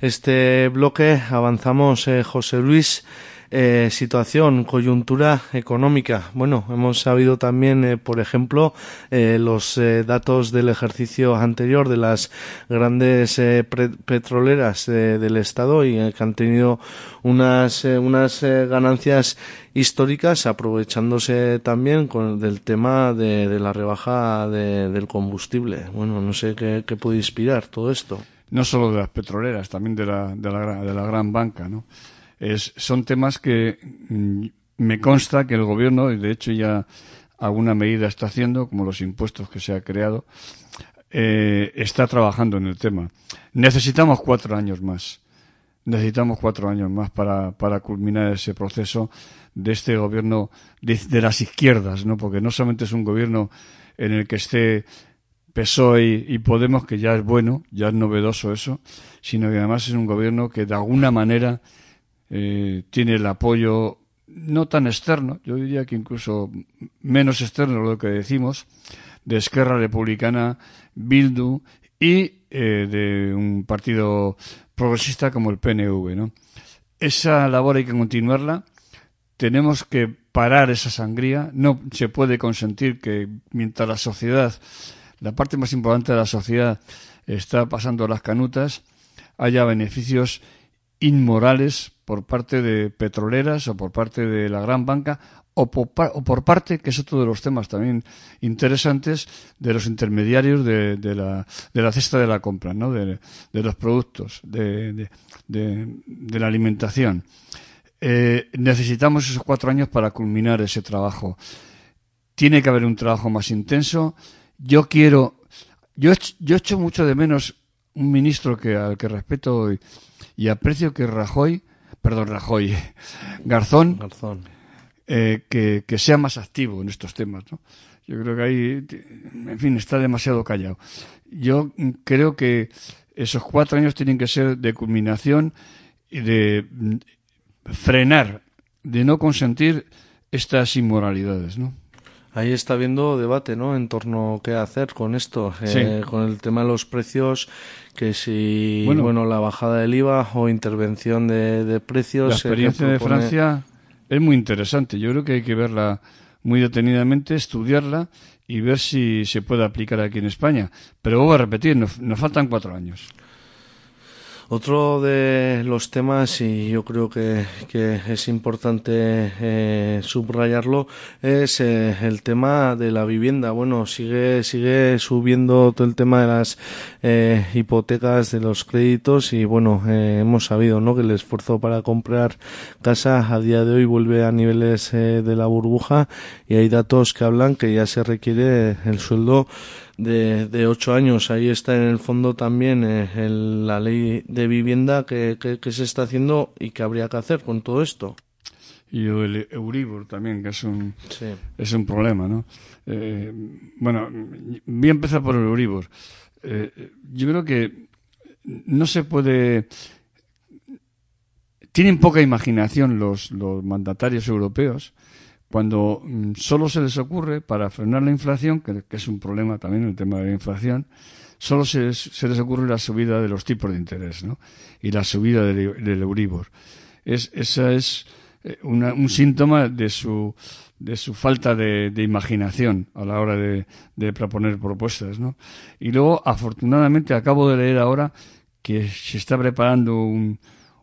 este bloque. Avanzamos, José Luis. Eh, situación, coyuntura económica. Bueno, hemos sabido también, eh, por ejemplo, eh, los eh, datos del ejercicio anterior de las grandes eh, petroleras del Estado y que han tenido unas, unas ganancias históricas aprovechándose también con, del tema de, la rebaja de- del combustible. Bueno, no sé qué, qué puede inspirar todo esto.
no solo de las petroleras, también de la, de la, de la gran banca, ¿no? Son temas que mm, me consta que el gobierno, y de hecho ya alguna medida está haciendo, como los impuestos que se ha creado, eh, está trabajando en el tema. Necesitamos cuatro años más. Necesitamos cuatro años más para, para culminar ese proceso de este gobierno de, de las izquierdas, ¿no? Porque no solamente es un gobierno en el que esté PSOE y Podemos, que ya es bueno, ya es novedoso eso, sino que además es un gobierno que de alguna manera eh, tiene el apoyo no tan externo, yo diría que incluso menos externo lo que decimos, de Esquerra Republicana, Bildu y eh, de un partido progresista como el PNV. ¿no? Esa labor hay que continuarla. Tenemos que parar esa sangría. No se puede consentir que mientras la sociedad, la parte más importante de la sociedad, está pasando las canutas, haya beneficios inmorales por parte de petroleras o por parte de la gran banca o por, o por parte, que es otro de los temas también interesantes, de los intermediarios de, la, de la cesta de la compra, ¿no? de, de los productos, de, de- la alimentación. Eh, necesitamos esos cuatro años para culminar ese trabajo. Tiene que haber un trabajo más intenso. Yo quiero, yo, yo echo mucho de menos un ministro que al que respeto y, y aprecio que Rajoy, perdón, Rajoy, Garzón,
Garzón.
eh, que, que sea más activo en estos temas, ¿no? Yo creo que ahí, en fin, está demasiado callado. Yo creo que esos cuatro años tienen que ser de culminación y de mm, frenar, de no consentir estas inmoralidades, ¿no?
Ahí está habiendo debate, ¿no? En torno a qué hacer con esto,
Sí.
eh, con el tema de los precios, que si,
Bueno.
bueno, la bajada del IVA o intervención de, de precios.
La
eh,
experiencia de Francia es muy interesante. Yo creo que hay que verla muy detenidamente, estudiarla y ver si se puede aplicar aquí en España. Pero vuelvo a repetir, nos, nos faltan cuatro años.
Otro de los temas, y yo creo que, que es importante eh, subrayarlo, es eh, el tema de la vivienda. Bueno, sigue, sigue subiendo todo el tema de las eh, hipotecas, de los créditos, y bueno, eh, hemos sabido ¿no? que el esfuerzo para comprar casa a día de hoy vuelve a niveles eh, de la burbuja, y hay datos que hablan que ya se requiere el sueldo de, de ocho años. Ahí está en el fondo también eh, el- la ley de vivienda que, que, que se está haciendo y que habría que hacer con todo esto.
Y el Euribor también, que es un,
Sí.
es un problema, ¿no? Eh, bueno, voy a empezar por el Euribor. Eh, yo creo que no se puede... Tienen poca imaginación los, los mandatarios europeos cuando mm, solo se les ocurre, para frenar la inflación, que, es un problema también el tema de la inflación, solo se, les- se les ocurre la subida de los tipos de interés, ¿no? Y la subida del, Euribor. Es, esa es, eh, una- un síntoma de su, de su falta de, de imaginación a la hora de, de proponer propuestas, ¿no? Y luego, afortunadamente, acabo de leer ahora que se está preparando un,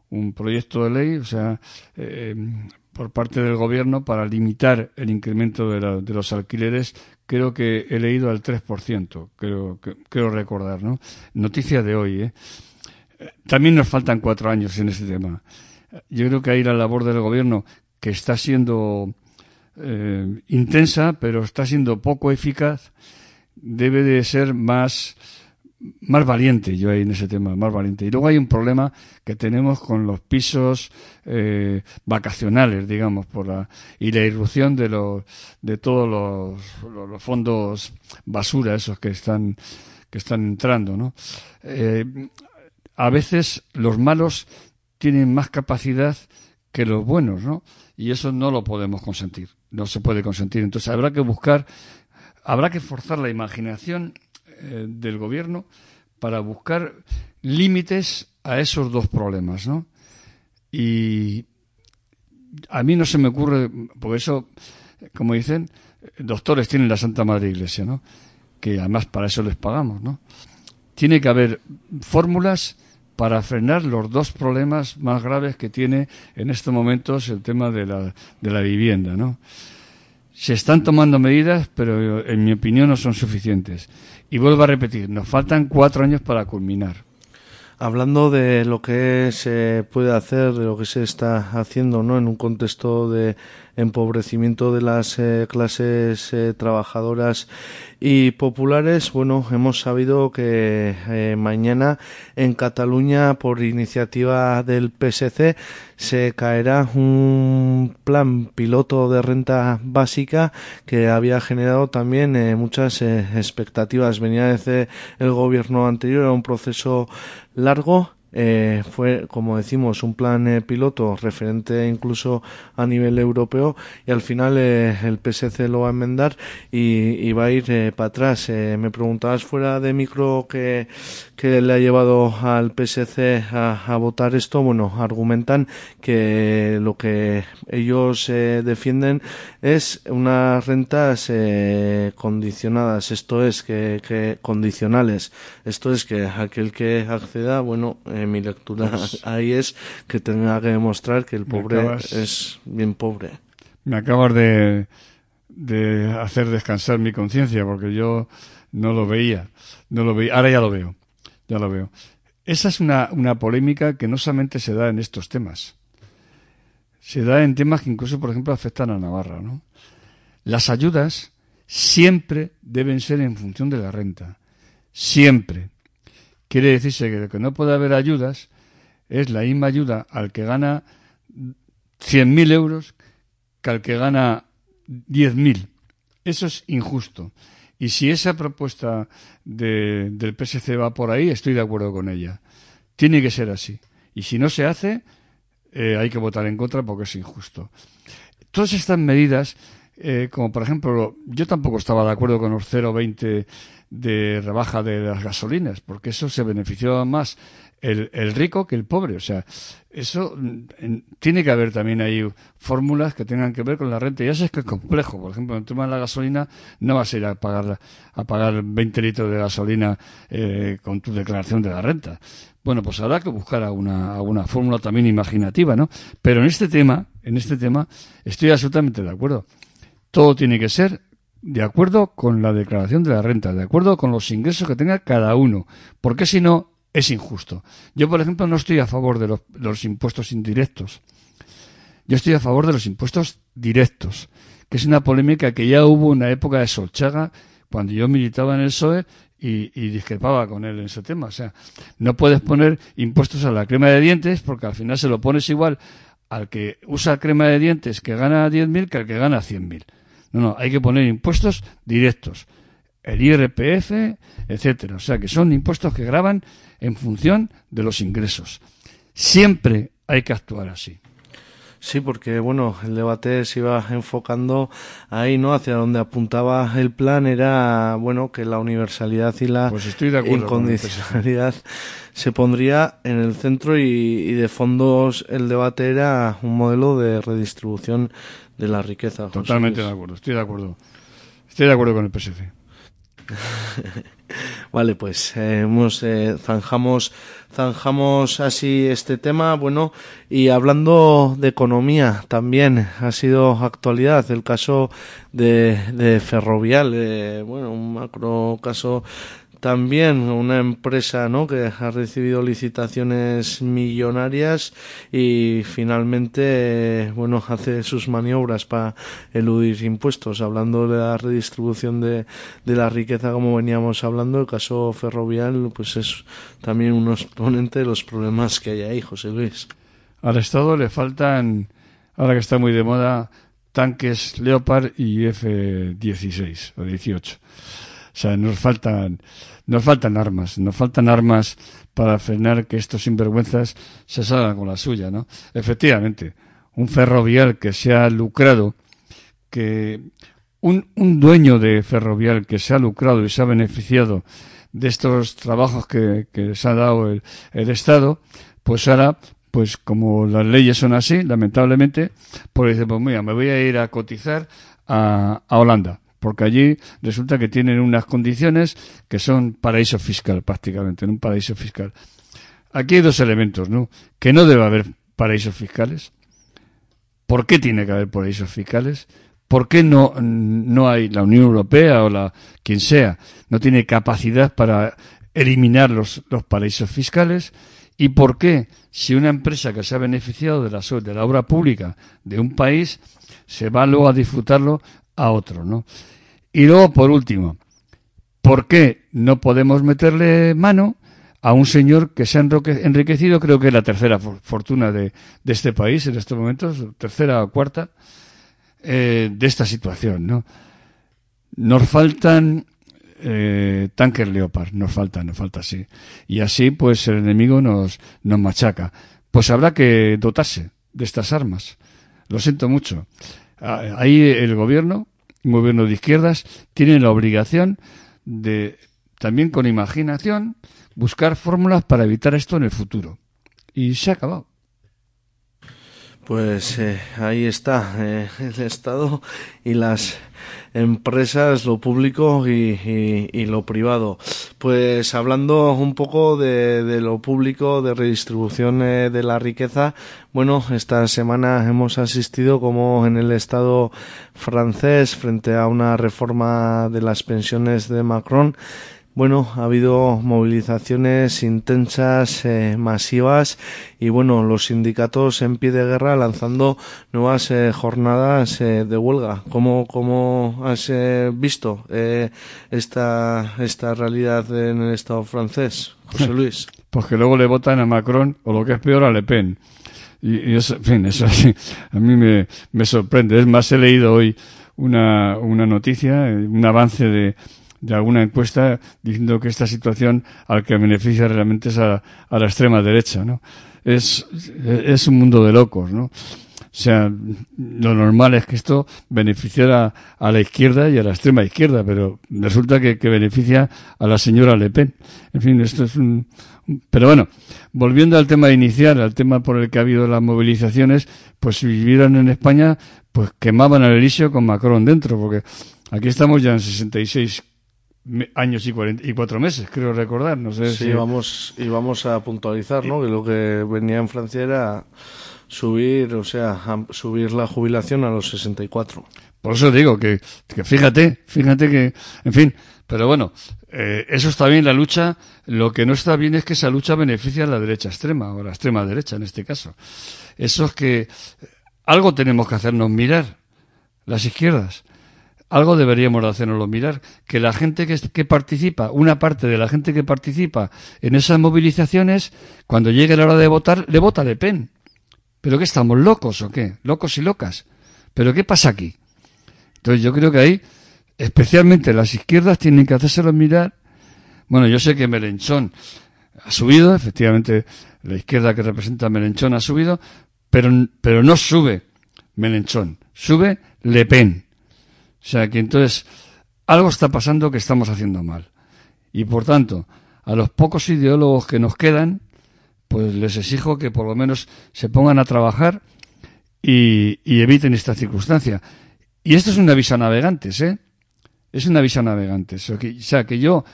un proyecto de ley, o sea, eh, por parte del gobierno para limitar el incremento de, la- de los alquileres, creo que he leído al 3%, creo, creo recordar, ¿no? Noticia de hoy, ¿eh? Eh, También nos faltan cuatro años en este tema. Yo creo que ahí la labor del gobierno, que está siendo eh, intensa, pero está siendo poco eficaz, debe de ser más, más valiente, yo ahí en ese tema, más valiente. Y luego hay un problema que tenemos con los pisos eh, vacacionales, digamos, por la, y la irrupción de los, de todos los, los- fondos basura, esos que están, que están entrando, ¿no? Eh, a veces los malos tienen más capacidad que los buenos, ¿no? Y eso no lo podemos consentir, no se puede consentir. Entonces habrá que buscar, habrá que forzar la imaginación eh, del gobierno para buscar límites a esos dos problemas, ¿no? Y a mí no se me ocurre, porque eso, como dicen, doctores tienen la Santa Madre Iglesia, ¿no? Que además para eso les pagamos, ¿no? Tiene que haber fórmulas para frenar los dos problemas más graves que tiene en estos momentos el tema de la, de la vivienda, ¿no? Se están tomando medidas, pero en mi opinión no son suficientes. Y vuelvo a repetir, nos faltan cuatro años para culminar.
Hablando de lo que se puede hacer, de lo que se está haciendo, ¿no? En un contexto de empobrecimiento de las eh, clases eh, trabajadoras y populares, bueno, hemos sabido que eh, mañana en Cataluña, por iniciativa del PSC, se caerá un plan piloto de renta básica que había generado también eh, muchas expectativas. Venía desde el gobierno anterior, era un proceso largo. Eh, fue, como decimos, un plan eh, piloto referente incluso a nivel europeo y al final eh, el PSC lo va a enmendar y, va a ir eh, para atrás. Eh, me preguntabas fuera de micro que, que le ha llevado al PSC a, votar esto. Bueno, argumentan que lo que ellos eh, defienden es unas rentas condicionadas, esto es que, que condicionales, esto es que aquel que acceda, bueno, eh, mi lectura
Pues-
ahí es que tenga que demostrar que el pobre
acabas-
es bien pobre.
Me acabas de, de hacer descansar mi conciencia porque yo no lo veía, no lo veía, ahora ya lo veo, ya lo veo. Esa es una, una polémica que no solamente se da en estos temas, se da en temas que incluso, por ejemplo, afectan a Navarra, ¿no? Las ayudas siempre deben ser en función de la renta, siempre. Quiere decirse que lo que no puede haber ayudas es la misma ayuda al que gana 100.000 euros que al que gana 10.000. Eso es injusto. Y si esa propuesta de- del PSC va por ahí, estoy de acuerdo con ella. Tiene que ser así. Y si no se hace, eh, hay que votar en contra porque es injusto. Todas estas medidas, eh, como por ejemplo, yo tampoco estaba de acuerdo con los 0,20 de rebaja de las gasolinas, porque eso se benefició más el, el rico que el pobre. O sea, eso mm, en- tiene que haber también ahí fórmulas que tengan que ver con la renta. Ya sé que es complejo. Por ejemplo, en el tema de la gasolina, no vas a ir a pagar, a pagar 20 litros de gasolina eh, con tu declaración de la renta. Bueno, pues habrá que buscar alguna, alguna fórmula también imaginativa, ¿no? Pero en este tema, en este tema, estoy absolutamente de acuerdo. Todo tiene que ser de acuerdo con la declaración de la renta, de acuerdo con los ingresos que tenga cada uno, porque si no es injusto. Yo, por ejemplo, no estoy a favor de los, impuestos indirectos. Yo estoy a favor de los impuestos directos, que es una polémica que ya hubo en la época de Solchaga, cuando yo militaba en el PSOE y, y discrepaba con él en ese tema. O sea, no puedes poner impuestos a la crema de dientes porque al final se lo pones igual al que usa crema de dientes que gana 10.000 que al que gana 100.000. No, no, hay que poner impuestos directos. El IRPF, etcétera. O sea, que son impuestos que graban en función de los ingresos. Siempre hay que actuar así.
Sí, porque bueno, el debate se iba enfocando ahí, ¿no? Hacia donde apuntaba el plan era, bueno, que la universalidad y la
Pues
incondicionalidad se pondría en el centro y, y de fondos el debate era un modelo de redistribución de la riqueza. José
Totalmente
Luis.
de acuerdo, estoy de acuerdo. Estoy de acuerdo con el PSC. [LAUGHS]
Vale, pues eh, hemos, eh, zanjamos, zanjamos así este tema. Bueno, y hablando de economía, también ha sido actualidad el caso de, de Ferrovial. eh, bueno, un macro caso también una empresa ¿no? que ha recibido licitaciones millonarias y finalmente bueno hace sus maniobras para eludir impuestos hablando de la redistribución de, de la riqueza como veníamos hablando el caso ferrovial pues es también un exponente de los problemas que hay ahí José Luis
Al Estado le faltan, ahora que está muy de moda, tanques Leopard y F-16 o 18. Sea, nos faltan, nos faltan armas, nos faltan armas para frenar que estos sinvergüenzas se salgan con la suya, ¿no? Efectivamente, un ferrovial que se ha lucrado, que un, un dueño de ferrovial que se ha lucrado y se ha beneficiado de estos trabajos que, que les ha dado el, el Estado, pues ahora, pues como las leyes son así, lamentablemente, pues dice, pues mira, me voy a ir a cotizar a, a Holanda, porque allí resulta que tienen unas condiciones que son paraíso fiscal prácticamente, en un paraíso fiscal. Aquí hay dos elementos, ¿no? Que no debe haber paraísos fiscales. ¿Por qué tiene que haber paraísos fiscales? ¿Por qué no, no hay la Unión Europea o la quien sea no tiene capacidad para eliminar los, los paraísos fiscales? ¿Y por qué si una empresa que se ha beneficiado de la, de la obra pública de un país se va luego a disfrutarlo a otro, ¿no? Y luego, por último, ¿por qué no podemos meterle mano a un señor que se ha enriquecido, creo que es la tercera for- fortuna de, de este país en estos momentos, tercera o cuarta, eh, de esta situación, ¿no? Nos faltan eh, tanques Leopard, nos faltan, nos falta así. Y así, pues, el enemigo nos, nos machaca. Pues habrá que dotarse de estas armas. Lo siento mucho. Ah, Ahí el gobierno, un gobierno de izquierdas, tiene la obligación de, también con imaginación, buscar fórmulas para evitar esto en el futuro. Y se ha acabado.
Pues eh, ahí está eh, el Estado y las empresas, lo público y, y- y lo privado. Pues hablando un poco de, de lo público, de redistribución eh, de la riqueza, bueno, esta semana hemos asistido como en el Estado francés frente a una reforma de las pensiones de Macron bueno, ha habido movilizaciones intensas, eh, masivas y bueno, los sindicatos en pie de guerra lanzando nuevas eh, jornadas eh, de huelga. ¿Cómo, cómo has eh, visto eh, esta, esta realidad en el Estado francés, José [LAUGHS] Luis?
Pues que luego le votan a Macron o lo que es peor a Le Pen. Y, y eso, en fin, eso a mí me, me sorprende. Es más, he leído hoy una, una noticia, eh, un avance de, de alguna encuesta diciendo que esta situación al que beneficia realmente es a, a la extrema derecha, ¿no? Es, es un mundo de locos, ¿no? O sea, lo normal es que esto beneficiara a la izquierda y a la extrema izquierda, pero resulta que, que beneficia a la señora Le Pen. En fin, esto es un... Pero bueno, volviendo al tema inicial, al tema por el que ha habido las movilizaciones, pues si vivieran en España, pues quemaban al Elíseo con Macron dentro, porque aquí estamos ya en 66 me- años y, 40 y cuatro meses, creo recordar, no sé
Sí,
si...
vamos, y vamos a puntualizar, ¿no? Que lo que venía en Francia era subir, o sea, subir la jubilación a los 64.
Por eso digo que, que fíjate, fíjate que, en fin, pero bueno, eh, eso está bien la lucha, lo que no está bien es que esa lucha beneficia a la derecha extrema, o a la extrema derecha en este caso. Eso es que eh, algo tenemos que hacernos mirar, las izquierdas. Algo deberíamos de hacernoslo mirar, que la gente que, que participa, una parte de la gente que participa en esas movilizaciones, cuando llegue la hora de votar, le vota Le Pen. ¿Pero qué estamos locos o qué? Locos y locas. ¿Pero qué pasa aquí? Entonces yo creo que ahí, especialmente las izquierdas, tienen que hacérselo mirar. Bueno, yo sé que Melenchón ha subido, efectivamente la izquierda que representa a Melenchón ha subido, pero, pero no sube Melenchón, sube Le Pen. O sea que entonces algo está pasando que estamos haciendo mal. Y por tanto, a los pocos ideólogos que nos quedan, pues les exijo que por lo menos se pongan a trabajar y, eviten esta circunstancia. Y esto es un aviso a navegantes, ¿eh? Es un aviso a navegantes. O sea que, o sea, que yo,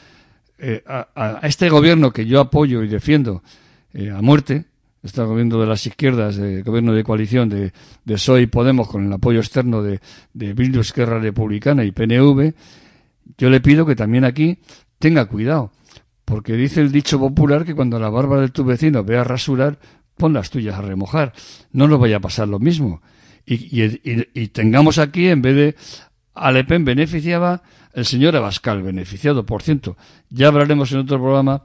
eh, a, a este gobierno que yo apoyo y defiendo eh, a muerte, este gobierno de las izquierdas, de gobierno de coalición de, de PSOE y Podemos con el apoyo externo de, de Bildu Esquerra Republicana y PNV, yo le pido que también aquí tenga cuidado, porque dice el dicho popular que cuando la barba de tu vecino vea rasurar, pon las tuyas a remojar. No nos vaya a pasar lo mismo. Y, y- y- tengamos aquí, en vez de a Le Pen beneficiaba, el señor Abascal beneficiado, por ciento. Ya hablaremos en otro programa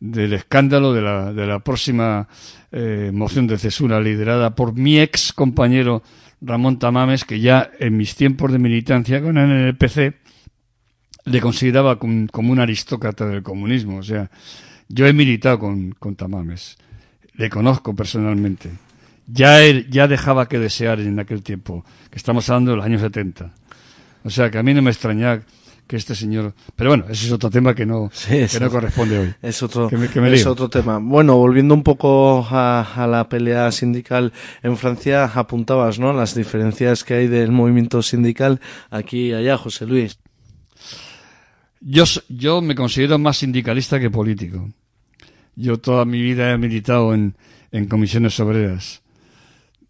del escándalo de la, de la próxima eh, moción de censura liderada por mi ex compañero Ramón Tamames, que ya en mis tiempos de militancia con el PC le consideraba com- como un aristócrata del comunismo. O sea, yo he militado con, con Tamames, le conozco personalmente. Ya, él- ya dejaba que desear en aquel tiempo, que estamos hablando de los años 70. O sea, que a mí no me extraña que este señor... Pero bueno, ese es otro tema que no,
Sí,
que no corresponde hoy. [LAUGHS]
Es otro,
Que me- que me
es otro tema. Bueno, volviendo un poco a, a la pelea sindical en Francia, apuntabas, ¿no? Las diferencias que hay del movimiento sindical aquí y allá, José Luis.
Yo, yo me considero más sindicalista que político. Yo toda mi vida he militado en, en comisiones obreras.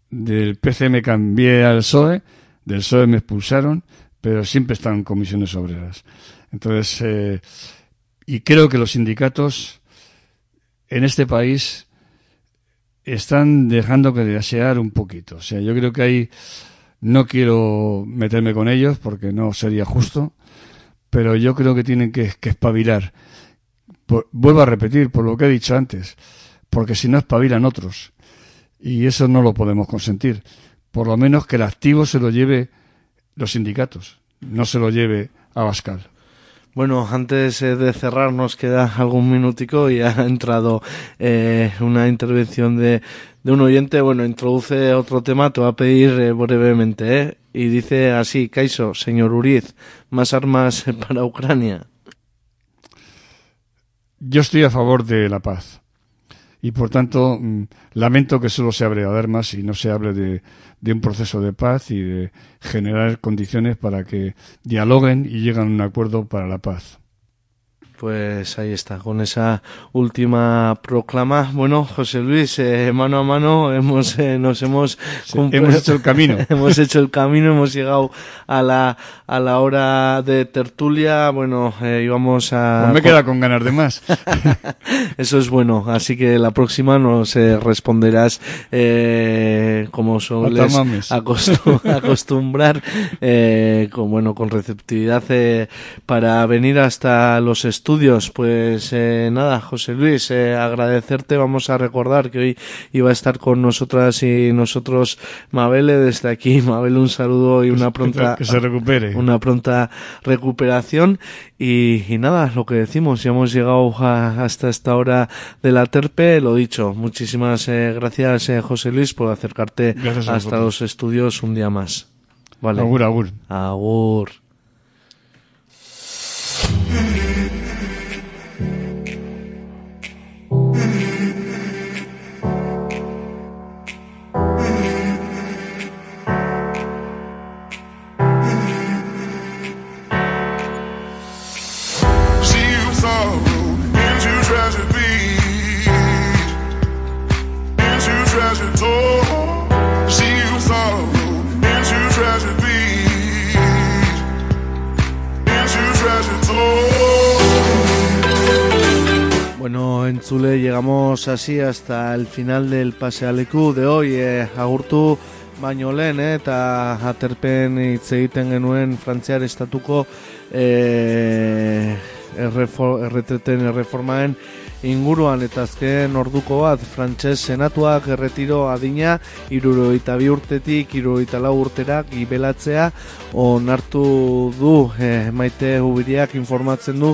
Del PC me cambié al PSOE, del PSOE me expulsaron, pero siempre en comisiones obreras. Entonces, eh, y creo que los sindicatos en este país están dejando que desear un poquito. O sea, yo creo que hay, no quiero meterme con ellos porque no sería justo, pero yo creo que tienen que, que espabilar. Por- vuelvo a repetir, por lo que he dicho antes, porque si no espabilan otros. Y eso no lo podemos consentir. Por lo menos que el activo se lo lleve los sindicatos, no se lo lleve Abascal.
Bueno, antes eh, de cerrar nos queda algún minutico y ha [LAUGHS] entrado eh, una intervención de, de un oyente. Bueno, introduce otro tema, te va a pedir eh, brevemente, ¿eh? Y dice así, Kaiso, señor Uriz, más armas [LAUGHS] para Ucrania.
Yo estoy a favor de la paz. Y por tanto, mm, lamento que solo se hable de armas y no se hable de, de un proceso de paz y de generar condiciones para que dialoguen y lleguen a un acuerdo para la paz.
Pues ahí está, con esa última proclama. Bueno, José Luis, eh, mano a mano hemos, eh, nos hemos, cumpl-
hemos hecho el camino. [LAUGHS]
hemos hecho el camino, hemos llegado a la, a la hora de tertulia. Bueno, eh, íbamos a...
Pues me he quedado con ganas de más. [LAUGHS]
Eso es bueno, así que la próxima nos eh, responderás eh, como sueles
mames.
acostu- [LAUGHS] acostumbrar, eh, con bueno, con receptividad para venir hasta los estudios. Pues eh, nada, José Luis, eh, agradecerte. Vamos a recordar que hoy iba a estar con nosotras y nosotros Mabele desde aquí. [LAUGHS] Mabele, un saludo y una pronta
que se recupere.
una pronta recuperación y, y nada, lo que decimos, ya hemos llegado a- hasta esta hora de la terpe, lo dicho, muchísimas eh, gracias eh, José Luis por acercarte
Gracias
hasta los estudios un día más. Vale.
Agur, agur.
Agur. Bueno, en Chule llegamos así hasta el final del pase Aleku de hoy. Eh, agurtu baino lehen, eh, eta aterpen hitz egiten genuen frantziar estatuko eh, erretreten erreformaren inguruan eta azken orduko bat frantses senatuak erretiro adina iruroita bi urtetik iruroita lau urtera gibelatzea onartu du. Eh, maite ubiriak informatzen du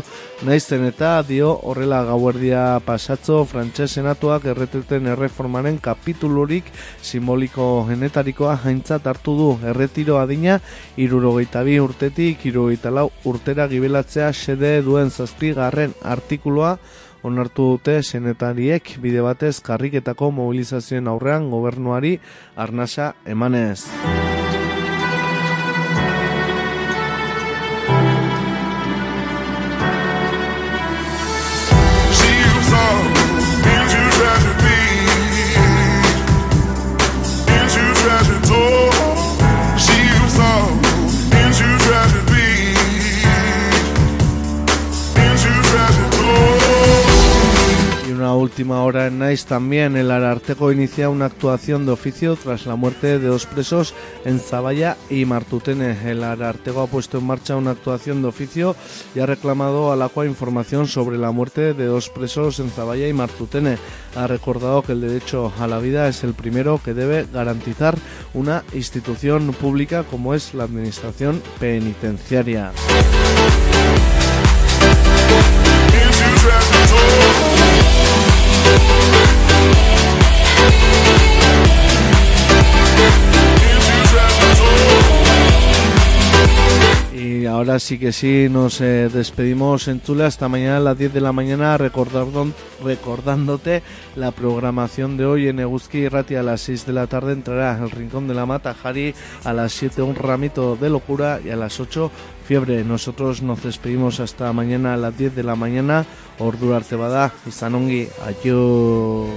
naizten eta dio horrela gauerdia pasatzo frantses senatuak erretreten erreformaren kapitulurik simboliko genetarikoa jaintzat hartu du. Erretiro adina irurogeita bi urtetik irurogeita lau urtera gibelatzea xede duen zazpigarren artikuloa onartu dute senetariek bide batez karriketako mobilizazioen aurrean gobernuari arnasa emanez. Una última hora en Nice también, el Ararteko inicia una actuación de oficio tras la muerte de dos presos en Zaballa y Martutene. El Ararteko ha puesto en marcha una actuación de oficio y ha reclamado al Aqua información sobre la muerte de dos presos en Zaballa y Martutene. Ha recordado que el derecho a la vida es el primero que debe garantizar una institución pública como es la Administración Penitenciaria. Thank you. Y ahora sí que sí, nos eh, despedimos en Tula hasta mañana a las 10 de la mañana recordándote la programación de hoy en Eguzki y Rati a las 6 de la tarde entrará el Rincón de la Mata Jari, a las 7 un ramito de locura y a las 8 fiebre. Nosotros nos despedimos hasta mañana a las 10 de la mañana. Ordu arte bada, izan ongi, adiós.